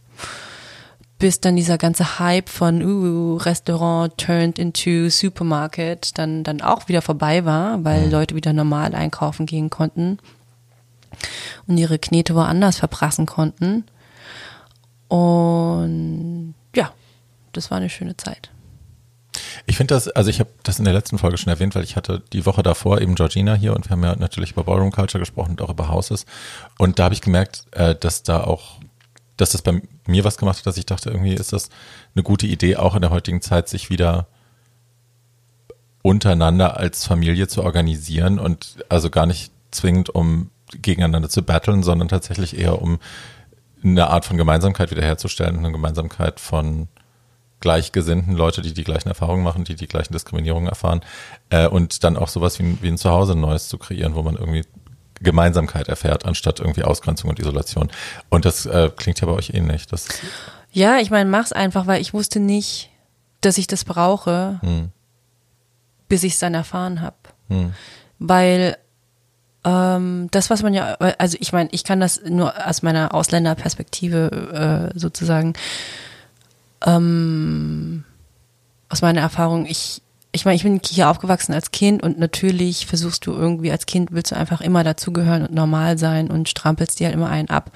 bis dann dieser ganze Hype von uh, Restaurant turned into Supermarket dann, dann auch wieder vorbei war, weil Leute wieder normal einkaufen gehen konnten und ihre Knete woanders verprassen konnten. Und ja, das war eine schöne Zeit. Ich finde das, also ich habe das in der letzten Folge schon erwähnt, weil ich hatte die Woche davor eben Georgina hier und wir haben ja natürlich über Ballroom Culture gesprochen und auch über Houses. Und da habe ich gemerkt, äh, dass da auch, dass das bei mir was gemacht hat, dass ich dachte, irgendwie ist das eine gute Idee, auch in der heutigen Zeit sich wieder untereinander als Familie zu organisieren und also gar nicht zwingend, um gegeneinander zu battlen, sondern tatsächlich eher um eine Art von Gemeinsamkeit wiederherzustellen, eine Gemeinsamkeit von Gleichgesinnten, Leute, die die gleichen Erfahrungen machen, die die gleichen Diskriminierungen erfahren äh, und dann auch sowas wie ein, wie ein Zuhause Neues zu kreieren, wo man irgendwie Gemeinsamkeit erfährt, anstatt irgendwie Ausgrenzung und Isolation. Und das äh, klingt ja bei euch ähnlich. Das, Ja, ich meine, mach's einfach, weil ich wusste nicht, dass ich das brauche, hm, bis ich es dann erfahren habe. hm, Weil ähm, das, was man ja, also ich meine, ich kann das nur aus meiner Ausländerperspektive äh, sozusagen, ähm, aus meiner Erfahrung, ich, ich meine, ich bin hier aufgewachsen als Kind und natürlich versuchst du irgendwie als Kind willst du einfach immer dazugehören und normal sein und strampelst dir halt immer einen ab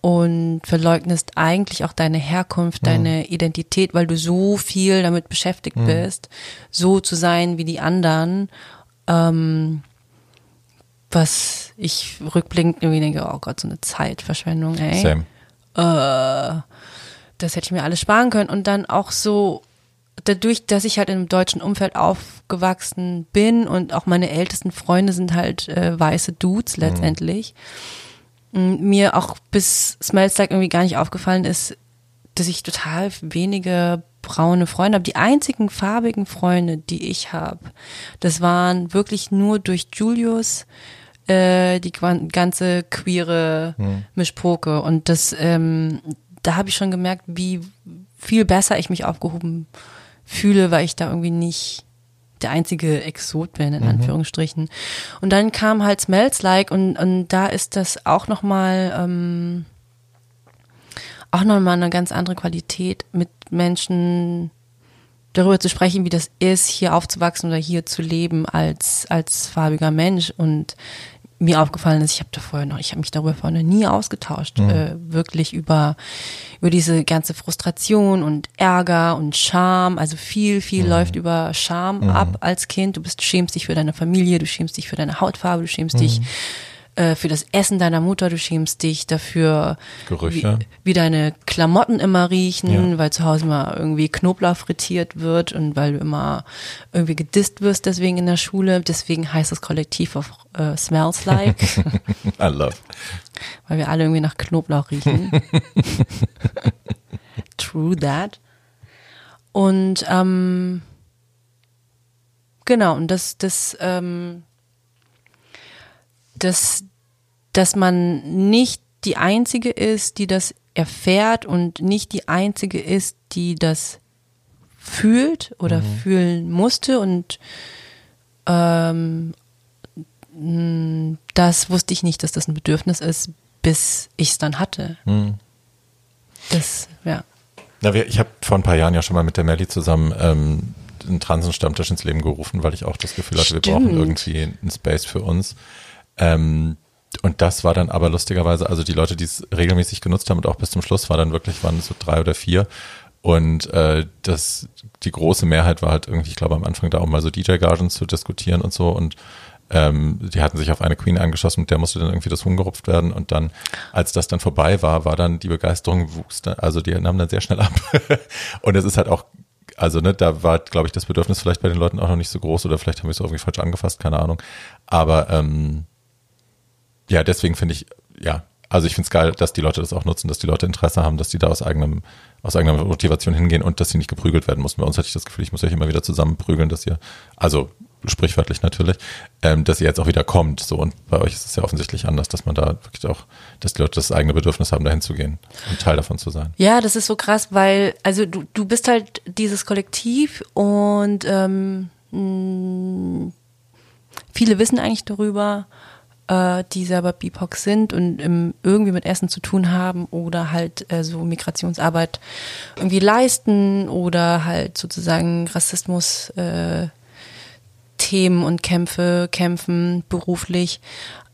und verleugnest eigentlich auch deine Herkunft, deine Identität, weil du so viel damit beschäftigt bist, so zu sein wie die anderen. Ähm, was ich rückblickend irgendwie denke, oh Gott, so eine Zeitverschwendung, ey. same. Äh, das hätte ich mir alles sparen können. Und dann auch so, dadurch, dass ich halt in einem deutschen Umfeld aufgewachsen bin und auch meine ältesten Freunde sind halt äh, weiße Dudes letztendlich, m, mir auch bis Smells Like irgendwie gar nicht aufgefallen ist, dass ich total wenige braune Freunde habe. Die einzigen farbigen Freunde, die ich habe, das waren wirklich nur durch Julius äh, die ganze queere Mischpoke. Und das, ähm, da habe ich schon gemerkt, wie viel besser ich mich aufgehoben fühle, weil ich da irgendwie nicht der einzige Exot bin, in Anführungsstrichen. Und dann kam halt Smells Like und, und da ist das auch nochmal, ähm, auch nochmal eine ganz andere Qualität, mit Menschen darüber zu sprechen, wie das ist, hier aufzuwachsen oder hier zu leben als, als farbiger Mensch. Und mir aufgefallen ist, ich habe da vorher noch, ich habe mich darüber vorher nie ausgetauscht, äh, wirklich über, über diese ganze Frustration und Ärger und Scham. Also viel, viel läuft über Scham ab als Kind. Du bist, schämst dich für deine Familie, du schämst dich für deine Hautfarbe, du schämst dich äh, für das Essen deiner Mutter, du schämst dich dafür, Gerüche. Wie, wie deine Klamotten immer riechen, Ja. weil zu Hause immer irgendwie Knoblauch frittiert wird und weil du immer irgendwie gedisst wirst deswegen in der Schule. Deswegen heißt das Kollektiv auch äh, Smells Like, I love. weil wir alle irgendwie nach Knoblauch riechen. True that. Und ähm, genau, und das, das, ähm, dass, dass man nicht die Einzige ist, die das erfährt und nicht die Einzige ist, die das fühlt oder fühlen musste und ähm, das wusste ich nicht, dass das ein Bedürfnis ist, bis ich es dann hatte. Hm. Das, ja. Na, wir, ich habe vor ein paar Jahren ja schon mal mit der Melli zusammen ähm, einen Transenstammtisch ins Leben gerufen, weil ich auch das Gefühl hatte, wir Stimmt. brauchen irgendwie einen Space für uns. Ähm, und das war dann aber lustigerweise, also die Leute, die es regelmäßig genutzt haben und auch bis zum Schluss war dann wirklich, waren es so drei oder vier. Und äh, das, die große Mehrheit war halt irgendwie, ich glaube, am Anfang da auch mal so DJ-Gagen zu diskutieren und so. Und ähm, die hatten sich auf eine Queen eingeschossen und der musste dann irgendwie das Huhn gerupft werden. Und dann, als das dann vorbei war, war dann die Begeisterung wuchs dann, also die nahmen dann sehr schnell ab. und es ist halt auch, also ne, da war, glaube ich, das Bedürfnis vielleicht bei den Leuten auch noch nicht so groß oder vielleicht haben wir es irgendwie falsch angefasst, keine Ahnung. Aber ähm, ja, deswegen finde ich, ja, also ich finde es geil, dass die Leute das auch nutzen, dass die Leute Interesse haben, dass die da aus eigenem, aus eigener Motivation hingehen und dass sie nicht geprügelt werden müssen. Bei uns hatte ich das Gefühl, ich muss euch immer wieder zusammenprügeln, dass ihr, also sprichwörtlich natürlich, ähm, dass ihr jetzt auch wieder kommt. So und bei euch ist es ja offensichtlich anders, dass man da wirklich auch, dass die Leute das eigene Bedürfnis haben, dahin zu gehen und Teil davon zu sein. Ja, das ist so krass, weil, also du, du bist halt dieses Kollektiv und ähm, viele wissen eigentlich darüber, äh, die selber BIPOC sind und im, irgendwie mit Essen zu tun haben oder halt äh, so Migrationsarbeit irgendwie leisten oder halt sozusagen Rassismus äh, Themen und Kämpfe kämpfen beruflich.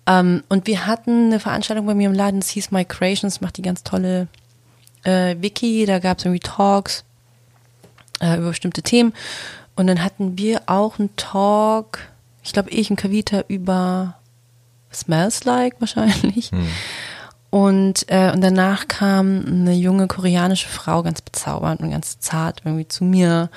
Ähm, und wir hatten eine Veranstaltung bei mir im Laden, das hieß My Creations, macht die ganz tolle äh, Wiki, da gab es irgendwie Talks äh, über bestimmte Themen. Und dann hatten wir auch einen Talk, ich glaube ich und Kavita über Smells Like wahrscheinlich. Hm. Und, äh, und danach kam eine junge koreanische Frau, ganz bezaubernd und ganz zart irgendwie zu mir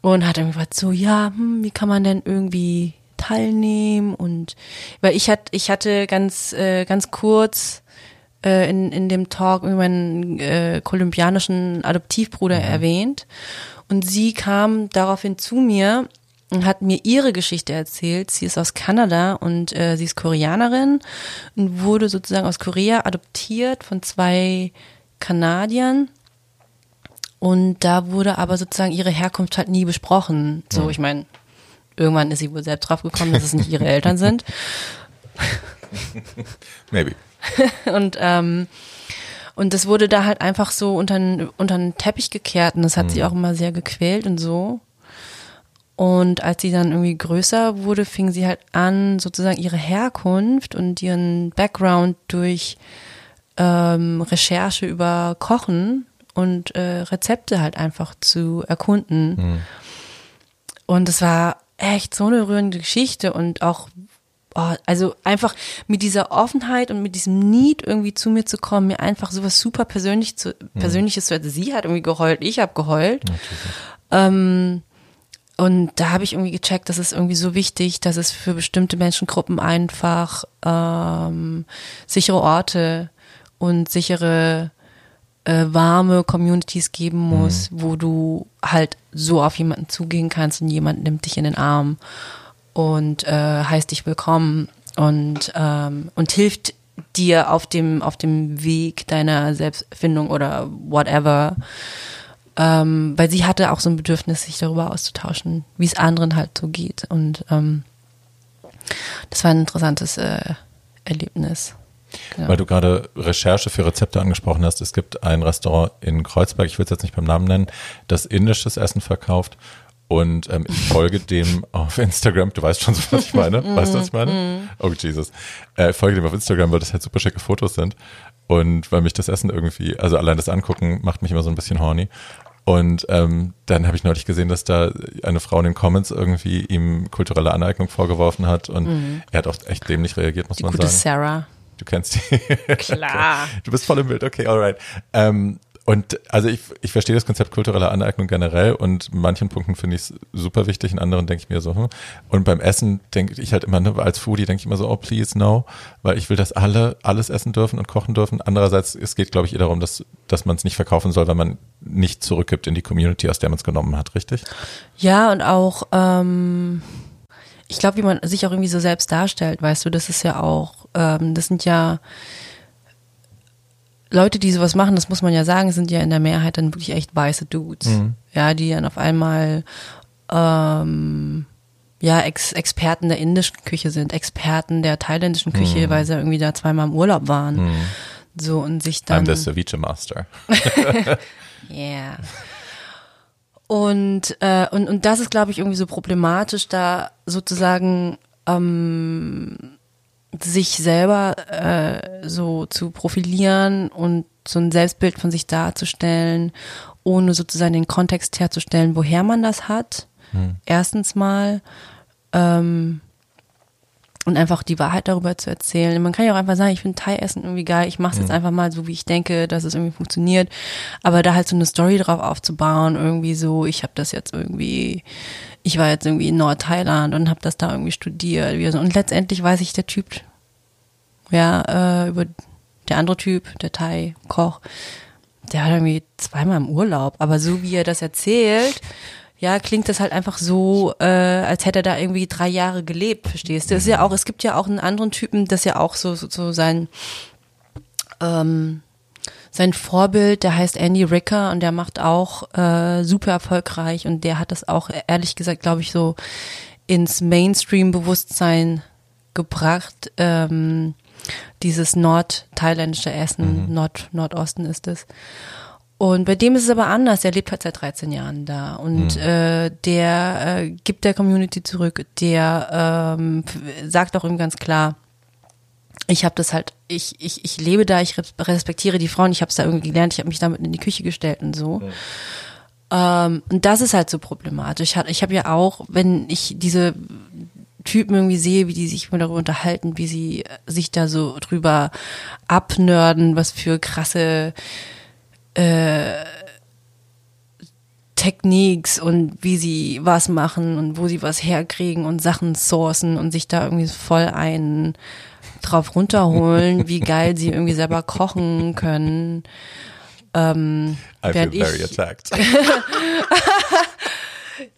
und hat irgendwie gesagt, so, ja, hm, wie kann man denn irgendwie teilnehmen? Und weil ich hatte, ich hatte ganz, äh, ganz kurz äh, in, in dem Talk meinen äh, kolumbianischen Adoptivbruder mhm. erwähnt. Und sie kam daraufhin zu mir hat mir ihre Geschichte erzählt. Sie ist aus Kanada und äh, sie ist Koreanerin und wurde sozusagen aus Korea adoptiert von zwei Kanadiern. Und da wurde aber sozusagen ihre Herkunft halt nie besprochen. So, mhm. ich meine, irgendwann ist sie wohl selbst drauf gekommen, dass es nicht ihre Eltern sind. Maybe. und ähm, und das wurde da halt einfach so unter, unter den Teppich gekehrt und das hat mhm. sie auch immer sehr gequält und so. Und als sie dann irgendwie größer wurde, fing sie halt an, sozusagen ihre Herkunft und ihren Background durch ähm, Recherche über Kochen und äh, Rezepte halt einfach zu erkunden. Mhm. Und es war echt so eine rührende Geschichte und auch oh, also einfach mit dieser Offenheit und mit diesem Need irgendwie zu mir zu kommen, mir einfach sowas super persönlich zu, mhm. Persönliches zu erzählen. Sie hat irgendwie geheult, ich habe geheult. Ähm, und da habe ich irgendwie gecheckt, dass es irgendwie so wichtig, dass es für bestimmte Menschengruppen einfach ähm, sichere Orte und sichere äh, warme Communities geben muss, mhm. wo du halt so auf jemanden zugehen kannst und jemand nimmt dich in den Arm und äh, heißt dich willkommen und ähm, und hilft dir auf dem auf dem Weg deiner Selbstfindung oder whatever. Ähm, weil sie hatte auch so ein Bedürfnis, sich darüber auszutauschen, wie es anderen halt so geht. Und ähm, das war ein interessantes äh, Erlebnis. Genau. Weil du gerade Recherche für Rezepte angesprochen hast. Es gibt ein Restaurant in Kreuzberg, ich will es jetzt nicht beim Namen nennen, das indisches Essen verkauft. Und ähm, ich folge dem auf Instagram. Du weißt schon so, was ich meine. Weißt du, was ich meine? Mhm. Oh, Jesus. Äh, folge dem auf Instagram, weil das halt super schicke Fotos sind. Und weil mich das Essen irgendwie, also allein das Angucken macht mich immer so ein bisschen horny. Und ähm, dann habe ich neulich gesehen, dass da eine Frau in den Comments irgendwie ihm kulturelle Aneignung vorgeworfen hat. Und mhm. er hat auch echt dämlich reagiert, muss Die man gute sagen. Sarah. Du kennst die. Klar. du bist voll im Bild, okay, alright. Ähm, und also ich, ich verstehe das Konzept kultureller Aneignung generell und in manchen Punkten finde ich es super wichtig, in anderen denke ich mir so, hm. Und beim Essen denke ich halt immer, ne, als Foodie denke ich immer so, oh please no, weil ich will, dass alle alles essen dürfen und kochen dürfen. Andererseits, es geht, glaube ich, eher darum, dass, dass man es nicht verkaufen soll, weil man nicht zurückgibt in die Community, aus der man es genommen hat, richtig? Ja, und auch, ähm, ich glaube, wie man sich auch irgendwie so selbst darstellt, weißt du, das ist ja auch, ähm, das sind ja Leute, die sowas machen, das muss man ja sagen, sind ja in der Mehrheit dann wirklich echt weiße Dudes. Mhm. Ja, die dann auf einmal ähm, ja, Ex Experten der indischen Küche sind, Experten der thailändischen Küche, mhm. weil sie irgendwie da zweimal im Urlaub waren. Mhm. So und sich dann. I'm the Ceviche Master. yeah. Und, äh, und, und das ist, glaube ich, irgendwie so problematisch, da sozusagen ähm, sich selber äh, so zu profilieren und so ein Selbstbild von sich darzustellen, ohne sozusagen den Kontext herzustellen, woher man das hat. Hm. Erstens mal. Ähm, und einfach die Wahrheit darüber zu erzählen. Man kann ja auch einfach sagen, ich finde Thai-Essen irgendwie geil, ich mache es jetzt einfach mal so, wie ich denke, dass es irgendwie funktioniert. Aber da halt so eine Story drauf aufzubauen, irgendwie so, ich habe das jetzt irgendwie ich war jetzt irgendwie in Nordthailand und habe das da irgendwie studiert. Und letztendlich weiß ich, der Typ, ja, äh, über der andere Typ, der Thai-Koch, der hat irgendwie zweimal im Urlaub. Aber so wie er das erzählt, ja, klingt das halt einfach so, äh, als hätte er da irgendwie drei Jahre gelebt, verstehst du? Das ist ja auch, es gibt ja auch einen anderen Typen, das ja auch so, so, so sein, ähm, sein Vorbild, der heißt Andy Ricker und der macht auch äh, super erfolgreich und der hat das auch ehrlich gesagt, glaube ich, so ins Mainstream-Bewusstsein gebracht. Ähm, dieses nordthailändische Essen, Nord, Nordosten ist es. Und bei dem ist es aber anders. Er lebt halt seit 13 Jahren da und äh, der äh, gibt der Community zurück. Der ähm, sagt auch ihm ganz klar, ich habe das halt, ich, ich, ich lebe da, ich res- respektiere die Frauen, ich habe es da irgendwie gelernt, ich habe mich damit in die Küche gestellt und so. Ähm, und das ist halt so problematisch. Ich habe ja auch, wenn ich diese Typen irgendwie sehe, wie die sich immer darüber unterhalten, wie sie äh, sich da so drüber abnörden, was für krasse Techniques und wie sie was machen und wo sie was herkriegen und Sachen sourcen und sich da irgendwie voll einen drauf runterholen, wie geil sie irgendwie selber kochen können. Ähm, I feel während very ich, attacked.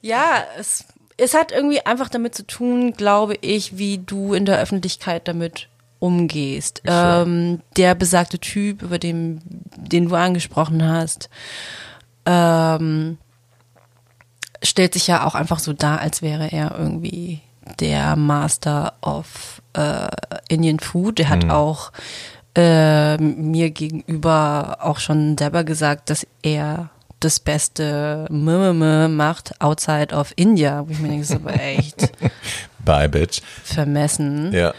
ja, es, es hat irgendwie einfach damit zu tun, glaube ich, wie du in der Öffentlichkeit damit umgehst. Sure. Ähm, der besagte Typ, über den, den du angesprochen hast, ähm, stellt sich ja auch einfach so dar, als wäre er irgendwie der Master of äh, Indian Food. Der hat auch äh, mir gegenüber auch schon selber gesagt, dass er das beste Mimime macht outside of India. Wo ich mir denke, das ist aber echt Bye, bitch. vermessen. Ja.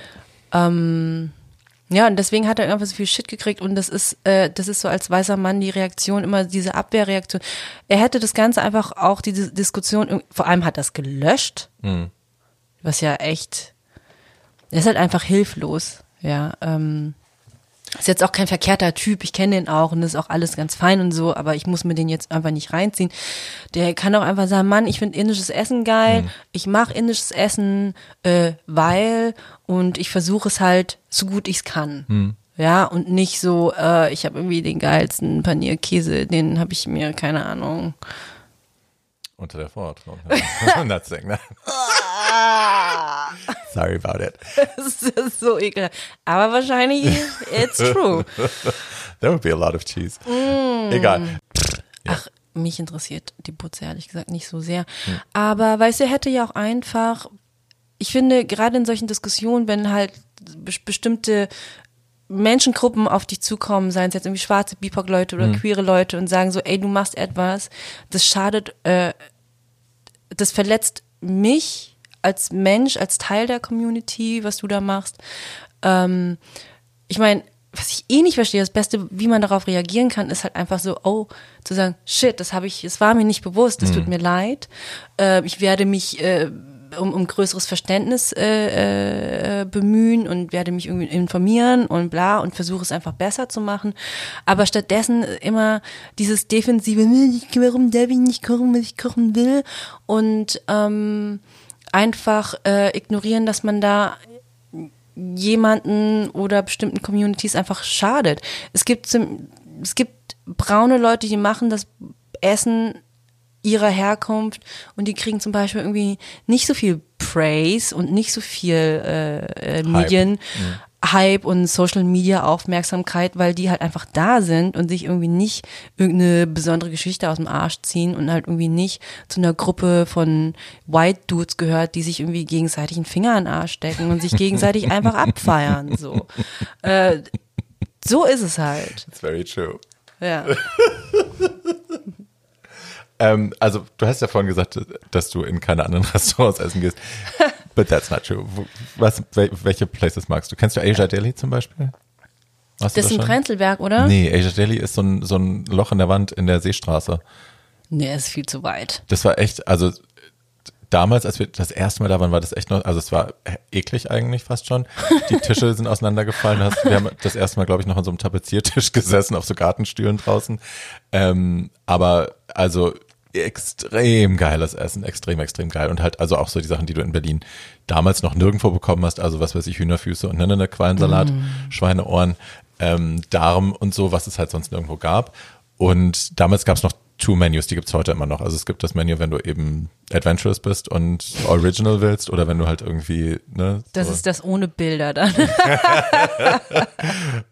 Ja, und deswegen hat er einfach so viel Shit gekriegt und das ist, äh, das ist so als weißer Mann die Reaktion, immer diese Abwehrreaktion. Er hätte das Ganze einfach auch, diese Diskussion, vor allem hat es gelöscht, was ja echt, er ist halt einfach hilflos, ja. Ähm, ist jetzt auch kein verkehrter Typ, ich kenne den auch und das ist auch alles ganz fein und so, aber ich muss mir den jetzt einfach nicht reinziehen. Der kann auch einfach sagen, Mann, ich finde indisches Essen geil, ich mache indisches Essen, äh, weil und ich versuche es halt so gut ich es kann. Ja, und nicht so, äh, ich habe irgendwie den geilsten Panierkäse, den habe ich mir, keine Ahnung. Unter der. Nothing. ne? Sorry about it. Das ist so ekelhaft. Aber wahrscheinlich, it's true. There would be a lot of cheese. Egal. Ach, mich interessiert die Putze ehrlich gesagt nicht so sehr. Aber weißt du, hätte ja auch einfach, ich finde, gerade in solchen Diskussionen, wenn halt be bestimmte Menschengruppen auf dich zukommen, seien es jetzt irgendwie schwarze BIPOC-Leute oder queere Leute und sagen so, ey, du machst etwas, das schadet, äh, das verletzt mich als Mensch, als Teil der Community, was du da machst. Ähm, ich meine, was ich eh nicht verstehe, das Beste, wie man darauf reagieren kann, ist halt einfach so, oh, zu sagen, shit, das habe ich, es war mir nicht bewusst, es tut mir leid. Äh, ich werde mich äh, um, um größeres Verständnis äh, äh, bemühen und werde mich irgendwie informieren und bla und versuche es einfach besser zu machen. Aber stattdessen immer dieses defensive, warum darf ich nicht kochen, was ich kochen will und ähm, einfach äh, ignorieren, dass man da jemanden oder bestimmten Communities einfach schadet. Es gibt, zum- es gibt braune Leute, die machen das Essen ihrer Herkunft und die kriegen zum Beispiel irgendwie nicht so viel Praise und nicht so viel äh, äh, Medien. Hype und Social Media Aufmerksamkeit, weil die halt einfach da sind und sich irgendwie nicht irgendeine besondere Geschichte aus dem Arsch ziehen und halt irgendwie nicht zu einer Gruppe von White Dudes gehört, die sich irgendwie gegenseitig einen Finger in den Arsch stecken und sich gegenseitig einfach abfeiern. So, äh, so ist es halt. It's very true. Ja. Ähm, also, du hast ja vorhin gesagt, dass du in keine anderen Restaurants essen gehst. But that's not true. Was, wel- welche Places magst du? Kennst du Asia Deli zum Beispiel? Du Das ist ein schon? Prenzlberg, oder? Nee, Asia Deli ist so ein, so ein Loch in der Wand in der Seestraße. Nee, ist viel zu weit. Das war echt, also damals, als wir das erste Mal da waren, war das echt noch, also es war eklig eigentlich fast schon. Die Tische sind auseinandergefallen. Hast, wir haben das erste Mal, glaube ich, noch an so einem Tapeziertisch gesessen, auf so Gartenstühlen draußen. Ähm, aber also extrem geiles Essen, extrem, extrem geil. Und halt also auch so die Sachen, die du in Berlin damals noch nirgendwo bekommen hast, also was weiß ich, Hühnerfüße und ne, ne, Quallensalat, Schweineohren, ähm, Darm und so, was es halt sonst nirgendwo gab. Und damals gab es noch Two Menus, die gibt's heute immer noch. Also es gibt das Menü, wenn du eben adventurous bist und original willst oder wenn du halt irgendwie, ne? Das so. ist das ohne Bilder dann.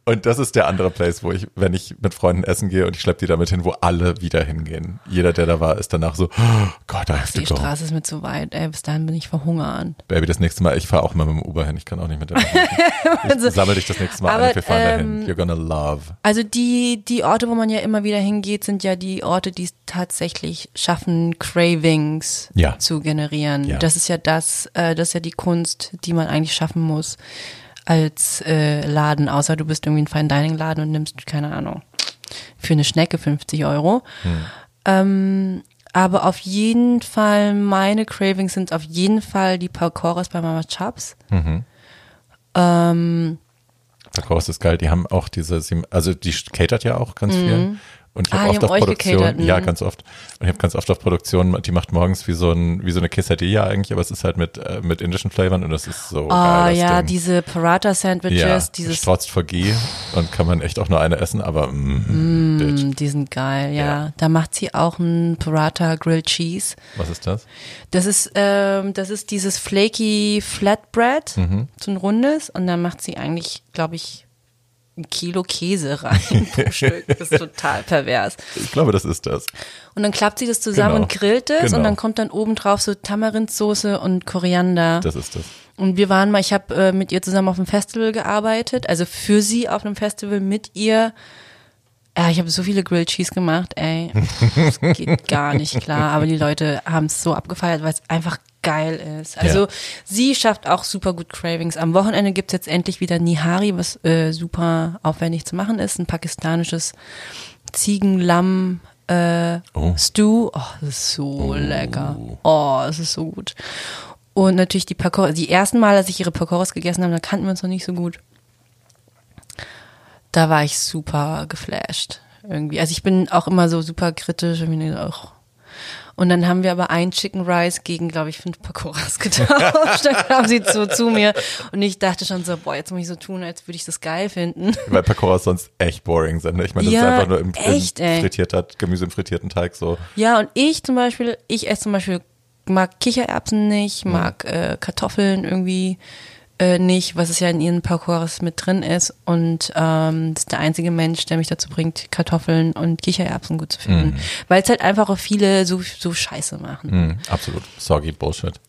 Und das ist der andere Place, wo ich, wenn ich mit Freunden essen gehe und ich schleppe die damit hin, wo alle wieder hingehen. Jeder, der da war, ist danach so, oh Gott, I have to Die go. Straße ist mir zu weit, ey, bis dahin bin ich verhungern. Baby, das nächste Mal, ich fahre auch mal mit dem Uber hin, ich kann auch nicht mit dem Ich sammle dich das nächste Mal Also, Aber, ein, wir fahren dahin. ähm, You're gonna love. Also die, die Orte, wo man ja immer wieder hingeht, sind ja die Orte, die es tatsächlich schaffen, Cravings Ja. zu generieren. Ja. Das ist ja das, äh, das ist ja die Kunst, die man eigentlich schaffen muss als äh, Laden, außer du bist irgendwie ein Fine Dining Laden und nimmst, keine Ahnung, für eine Schnecke 50 Euro. Hm. Ähm, aber auf jeden Fall, meine Cravings sind auf jeden Fall die Parkours bei Mama Chubbs. Mhm. Ähm, Parcours ist geil, die haben auch diese, also die catert ja auch ganz viel. Und ich habe Ah, oft auf Produktion, gecatert, ja, ganz oft. Und ich habe ganz oft auf Produktion, die macht morgens wie so ein, wie so eine Quesadilla eigentlich, aber es ist halt mit, äh, mit indischen Flavern und das ist so oh geil. das ja, Ding. diese Paratha-Sandwiches, ja, dieses strotzt vor Ghee und kann man echt auch nur eine essen, aber mm. Mm, Die sind geil, ja. Ja. Da macht sie auch ein Paratha Grilled Cheese. Was ist das? Das ist, ähm, das ist dieses flaky Flatbread, Mhm. so ein rundes. Und dann macht sie eigentlich, glaube ich, ein Kilo Käse rein pro Stück. Das ist total pervers. Ich glaube, das ist das. Und dann klappt sie das zusammen Genau. und grillt es. Genau. Und dann kommt dann oben drauf so Tamarindsoße und Koriander. Das ist das. Und wir waren mal, ich habe äh, mit ihr zusammen auf einem Festival gearbeitet, also für sie auf einem Festival mit ihr. Ja, ich habe so viele Grilled Cheese gemacht, ey. Das geht gar nicht klar. Aber die Leute haben es so abgefeiert, weil es einfach geil ist. Also Ja. sie schafft auch super gut Cravings. Am Wochenende gibt's jetzt endlich wieder Nihari, was äh, super aufwendig zu machen ist. Ein pakistanisches Ziegenlamm äh, Oh. Stew. Oh, das ist so lecker. Oh, es ist so gut. Und natürlich die Pakoras. Die ersten Mal, als ich ihre Pakoras gegessen habe, da kannten wir uns noch nicht so gut. Da war ich super geflasht. Irgendwie. Also ich bin auch immer so super kritisch. Ach. Und dann haben wir aber ein Chicken Rice gegen, glaube ich, fünf Pakoras getauscht. dann kam sie so zu mir und ich dachte schon so, boah, jetzt muss ich so tun, als würde ich das geil finden. Weil Pacoras sonst echt boring sind. ne? Ich meine, das Ja, ist einfach nur im, echt, im frittierter, Gemüse im frittierten Teig so. Ja, und ich zum Beispiel, ich esse zum Beispiel, mag Kichererbsen nicht, mag äh, Kartoffeln irgendwie äh, nicht, was es ja in ihren Parcours mit drin ist. Und ähm, das ist der einzige Mensch, der mich dazu bringt, Kartoffeln und Kichererbsen gut zu finden. Weil es halt einfach auch viele so, so Scheiße machen. Mhm, absolut. Soggy Bullshit.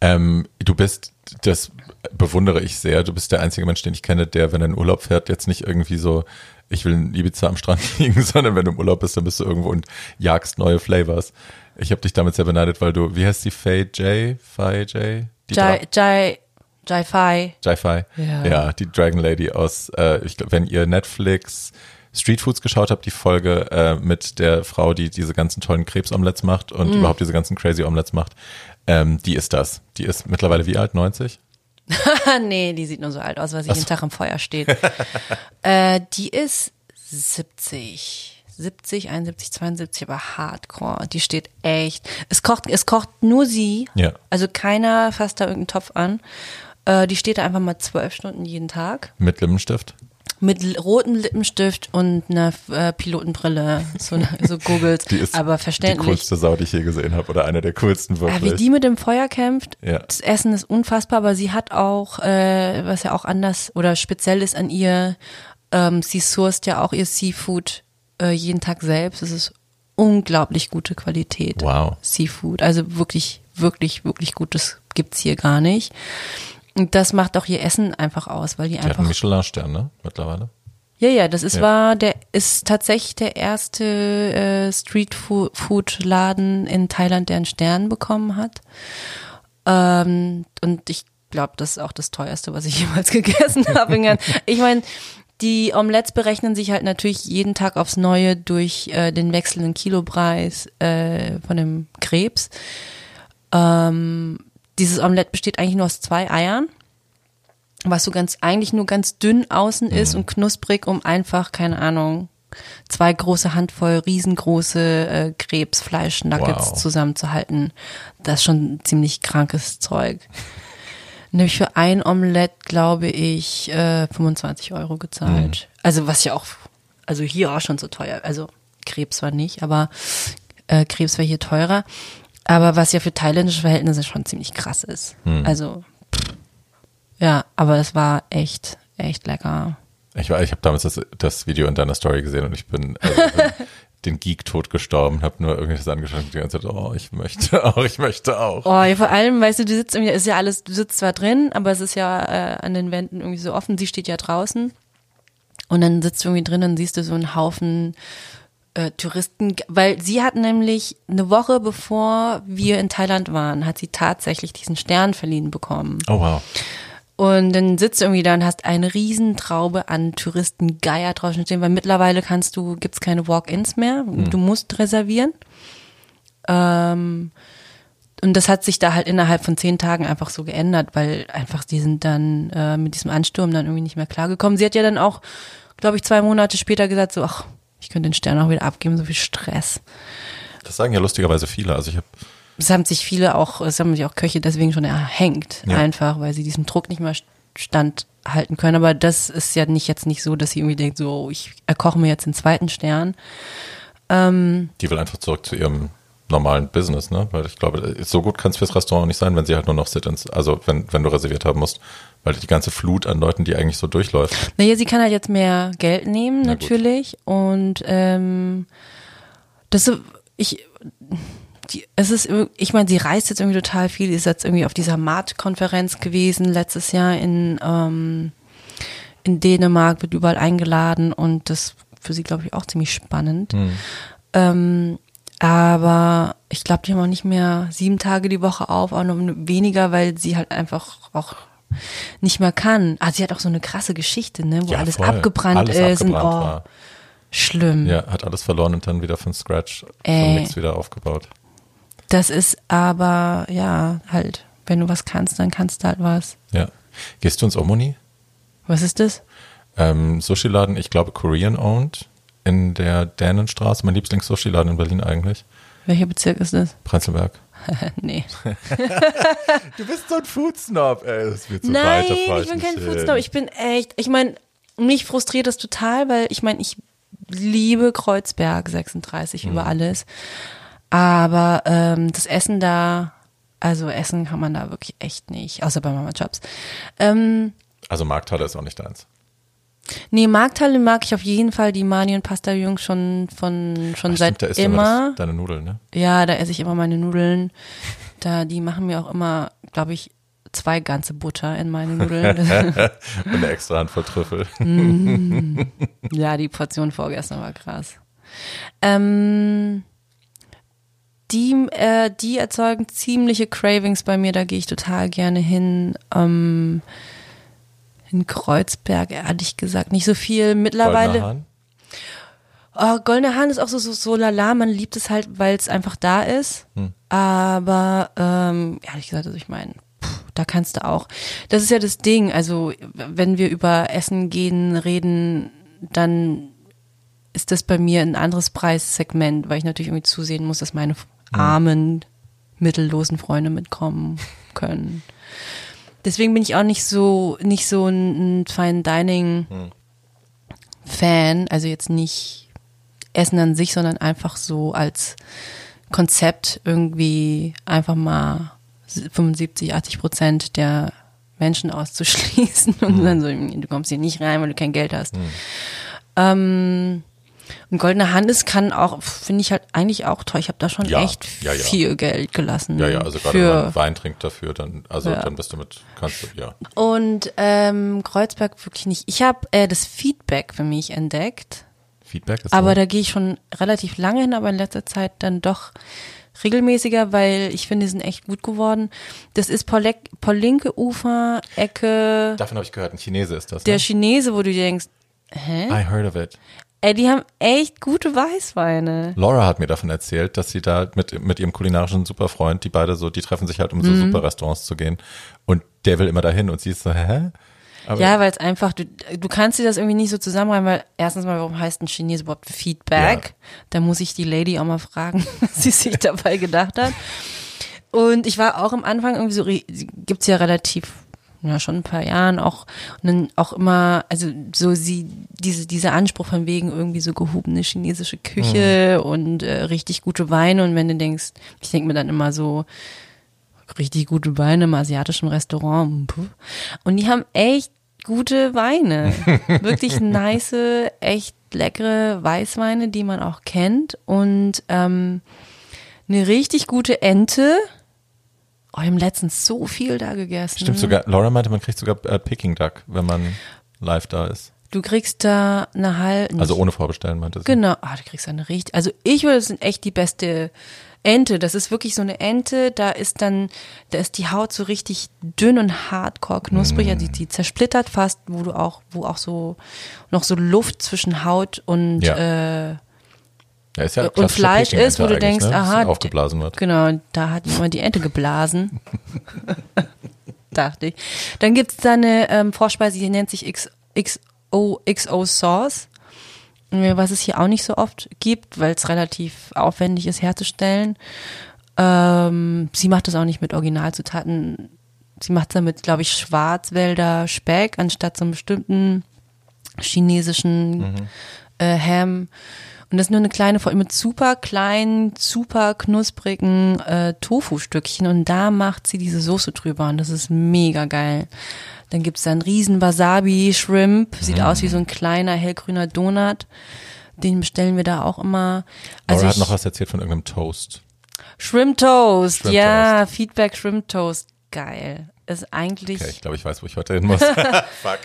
Ähm, du bist, das bewundere ich sehr, du bist der einzige Mensch, den ich kenne, der, wenn er in Urlaub fährt, jetzt nicht irgendwie so, ich will in Ibiza am Strand liegen, sondern wenn du im Urlaub bist, dann bist du irgendwo und jagst neue Flavors. Ich habe dich damit sehr beneidet, weil du, wie heißt die, Faye J? Faye J? Die Jai, Jai, Jai Fai. Jai-Fi. Ja. ja, die Dragon Lady aus, äh, ich glaube, wenn ihr Netflix Street Foods geschaut habt, die Folge äh, mit der Frau, die diese ganzen tollen Krebsomelettes macht und Mhm. überhaupt diese ganzen crazy Omelettes macht, ähm, die ist das. Die ist mittlerweile wie alt? 90? nee, die sieht nur so alt aus, weil sie jeden Tag im Feuer steht. äh, die ist 70. 70, 71, 72, aber hardcore. Die steht echt. Es kocht, es kocht nur sie. Ja. Also keiner fasst da irgendeinen Topf an. Äh, die steht da einfach mal zwölf Stunden jeden Tag. Mit Lippenstift? Mit rotem Lippenstift und einer äh, Pilotenbrille. So, so Googles. Die ist aber die verständlich. coolste Sau, die ich je gesehen habe oder eine der coolsten Ja, wirklich. wie die mit dem Feuer kämpft, Ja. das Essen ist unfassbar, aber sie hat auch, äh, was ja auch anders oder speziell ist an ihr, ähm, sie sourced ja auch ihr Seafood äh, jeden Tag selbst. Es ist unglaublich gute Qualität. Wow. Seafood. Also wirklich, wirklich, wirklich gut. Das gibt's hier gar nicht. Und das macht auch ihr Essen einfach aus, weil die die hat einen einfach. Michelin-Stern, ne? Mittlerweile. Ja, ja, das ist Ja. war der ist tatsächlich der erste äh, Street Fu- Food Laden in Thailand, der einen Stern bekommen hat. Ähm, und ich glaube, das ist auch das teuerste, was ich jemals gegessen habe. Ich meine, die Omelettes berechnen sich halt natürlich jeden Tag aufs Neue durch äh, den wechselnden Kilopreis äh, von dem Krebs. Ähm, dieses Omelett besteht eigentlich nur aus zwei Eiern was so ganz eigentlich nur ganz dünn außen ist und knusprig, um einfach, keine Ahnung, zwei große Handvoll riesengroße äh, Krebsfleisch-Nuggets Wow. zusammenzuhalten. Das ist schon ziemlich krankes Zeug. Nämlich für ein Omelett, glaube ich, äh, 25 Euro gezahlt. Also was ja auch, also hier auch schon so teuer. Also Krebs war nicht, aber äh, Krebs war hier teurer. Aber was ja für thailändische Verhältnisse schon ziemlich krass ist. Hm. Also, ja, aber es war echt, echt lecker. Ich, war- ich habe damals das, das Video in deiner Story gesehen und ich bin, also, bin den Geek tot gestorben, habe nur irgendwas angeschaut und die ganze Zeit, oh, ich möchte auch, ich möchte auch. Oh, ja, vor allem, weißt du, du sitzt irgendwie, ist ja alles, du sitzt zwar drin, aber es ist ja äh, an den Wänden irgendwie so offen, sie steht ja draußen. Und dann sitzt du irgendwie drin und siehst du so einen Haufen äh, Touristen, weil sie hat nämlich eine Woche bevor wir in Thailand waren, hat sie tatsächlich diesen Stern verliehen bekommen. Oh wow. Und dann sitzt du irgendwie da und hast eine Riesentraube an Touristen Geier draußen stehen, weil mittlerweile kannst du, gibt's keine Walk-ins mehr. Du musst reservieren. Ähm, und das hat sich da halt innerhalb von zehn Tagen einfach so geändert, weil einfach die sind dann äh, mit diesem Ansturm dann irgendwie nicht mehr klargekommen. Sie hat ja dann auch, glaube ich, zwei Monate später gesagt, so, ach, ich könnte den Stern auch wieder abgeben, so viel Stress. Das sagen ja lustigerweise viele. Also ich habe Es haben sich viele auch, es haben sich auch Köche deswegen schon erhängt, Ja. einfach, weil sie diesem Druck nicht mehr standhalten können. Aber das ist ja nicht jetzt nicht so, dass sie irgendwie denkt, so, ich erkoche mir jetzt den zweiten Stern. Ähm, Die will einfach zurück zu ihrem normalen Business, ne? Weil ich glaube, so gut kann es fürs Restaurant nicht sein, wenn sie halt nur noch Sit-ins, also wenn, wenn du reserviert haben musst, weil die ganze Flut an Leuten, die eigentlich so durchläuft. Naja, sie kann halt jetzt mehr Geld nehmen, Na gut. natürlich. Und ähm, das ich, die, es ist, ich meine, sie reist jetzt irgendwie total viel. Sie ist jetzt irgendwie auf dieser Mart-Konferenz gewesen letztes Jahr in ähm, in Dänemark, wird überall eingeladen und das für sie, glaube ich, auch ziemlich spannend. Ähm, aber ich glaube, die haben auch nicht mehr sieben Tage die Woche auf, auch noch weniger, weil sie halt einfach auch nicht mehr kann. Ah, sie hat auch so eine krasse Geschichte, ne, wo Ja, alles voll. abgebrannt alles ist abgebrannt und oh, war. schlimm. Ja, hat alles verloren und dann wieder von Scratch, Ey. nichts wieder aufgebaut. Das ist aber, ja, halt, wenn du was kannst, dann kannst du halt was. Ja. Gehst du ins Omoni? Was ist das? Ähm, Sushi-Laden, ich glaube Korean owned, in der Dänenstraße, mein Lieblings-Sushi-Laden in Berlin eigentlich. Welcher Bezirk ist das? Prenzlberg. nee. Du bist so ein Food-Snob, ey. Das wird so Nein, ich bin kein Foodsnob. Ich bin echt, ich meine, mich frustriert das total, weil ich meine, ich liebe Kreuzberg 36 über alles. Aber ähm, das Essen da, also Essen kann man da wirklich echt nicht, außer bei Mama Jobs. Ähm, Also Markthalle ist auch nicht deins. Nee, Markthalle mag ich auf jeden Fall die Mani und Pasta Jungs schon von schon Ach, seit stimmt, da immer. das, deine Nudeln, ne? Ja, da esse ich immer meine Nudeln. Da, die machen mir auch immer, glaube ich, zwei ganze Butter in meine Nudeln. Und eine extra Handvoll Trüffel. ja, die Portion vorgestern war krass. Ähm, die, äh, die erzeugen ziemliche Cravings bei mir, da gehe ich total gerne hin. Ähm, in Kreuzberg, ehrlich gesagt, nicht so viel. Mittlerweile. Goldener Hahn. Oh, Goldener Hahn ist auch so, so, so lala, man liebt es halt, weil es einfach da ist. Aber ähm, ehrlich gesagt, also ich meine, da kannst du auch. Das ist ja das Ding. Also, wenn wir über Essen gehen, reden, dann ist das bei mir ein anderes Preissegment, weil ich natürlich irgendwie zusehen muss, dass meine armen, mittellosen Freunde mitkommen können. Deswegen bin ich auch nicht so, nicht so ein, Fine Dining Fan, also jetzt nicht Essen an sich, sondern einfach so als Konzept irgendwie einfach mal 75, 80 Prozent der Menschen auszuschließen. Und dann so, du kommst hier nicht rein, weil du kein Geld hast. Ähm, und Goldene Hand ist kann auch, finde ich halt eigentlich auch toll. Ich habe da schon Ja, echt ja, ja. viel Geld gelassen. Ja, ja, also gerade wenn man Wein trinkt dafür, dann, also dann bist du mit, kannst du, ja. Und ähm, Kreuzberg wirklich nicht. Ich habe äh, das Feedback für mich entdeckt. Feedback ist Aber so. da gehe ich schon relativ lange hin, aber in letzter Zeit dann doch regelmäßiger, weil ich finde, die sind echt gut geworden. Das ist Paul Paulinke Ufer, Ecke, Davon habe ich gehört, ein Chinese ist das, der ne? Chinese, wo du denkst, hä? I heard of it. Ey, die haben echt gute Weißweine. Laura hat mir davon erzählt, dass sie da mit, mit ihrem kulinarischen Superfreund, die beide so, die treffen sich halt, um so Mhm. super Restaurants zu gehen. Und der will immer dahin und sie ist so, hä? Aber Ja, weil es einfach, du, du kannst dir das irgendwie nicht so zusammenreimen, weil erstens mal, warum heißt ein Chinese überhaupt Feedback? Ja. Da muss ich die Lady auch mal fragen, was sie sich dabei gedacht hat. Und ich war auch am Anfang irgendwie so, gibt's ja relativ ja, schon ein paar Jahren auch, und dann auch immer, also so sie, diese, dieser Anspruch von wegen irgendwie so gehobene chinesische Küche Mhm. und äh, richtig gute Weine und wenn du denkst, ich denke mir dann immer so, richtig gute Weine im asiatischen Restaurant. Und die haben echt gute Weine. Wirklich nice, echt leckere Weißweine, die man auch kennt. Und ähm, eine richtig gute Ente. Oh, wir haben letztens so viel da gegessen. Stimmt sogar, Laura meinte, man kriegt sogar äh, Peking Duck, wenn man live da ist. Du kriegst da eine halbe. Also ohne Vorbestellen, meinte sie. Genau, ah, du kriegst eine richtig. Also ich würde, das sind echt die beste Ente. Das ist wirklich so eine Ente. Da ist dann, da ist die Haut so richtig dünn und hardcore knusprig. Also die, die zersplittert fast, wo du auch, wo auch so noch so Luft zwischen Haut und Ja. äh, Ja, ist ja und Fleisch ist, wo du denkst, ne? aha, aufgeblasen wird. Genau, da hat jemand die Ente geblasen. Dachte ich. Dann gibt's da eine ähm, Vorspeise, die nennt sich XO, XO Sauce. Äh, Was es hier auch nicht so oft gibt, weil es relativ aufwendig ist herzustellen. Ähm, sie macht das auch nicht mit Originalzutaten. Sie macht es damit, glaube ich, Schwarzwälder Speck anstatt so einem bestimmten chinesischen äh, Ham. Und das ist nur eine kleine, Folge mit super kleinen, super knusprigen äh, Tofu-Stückchen. Und da macht sie diese Soße drüber. Und das ist mega geil. Dann gibt's da einen riesen Wasabi-Shrimp. Sieht aus wie so ein kleiner hellgrüner Donut. Den bestellen wir da auch immer. Also Laura hat noch was erzählt von irgendeinem Toast. Shrimp Toast. Shrimp ja, Feedback Shrimp Toast. Geil. Ist eigentlich. Okay, ich glaube, ich weiß, wo ich heute hin muss. Fuck.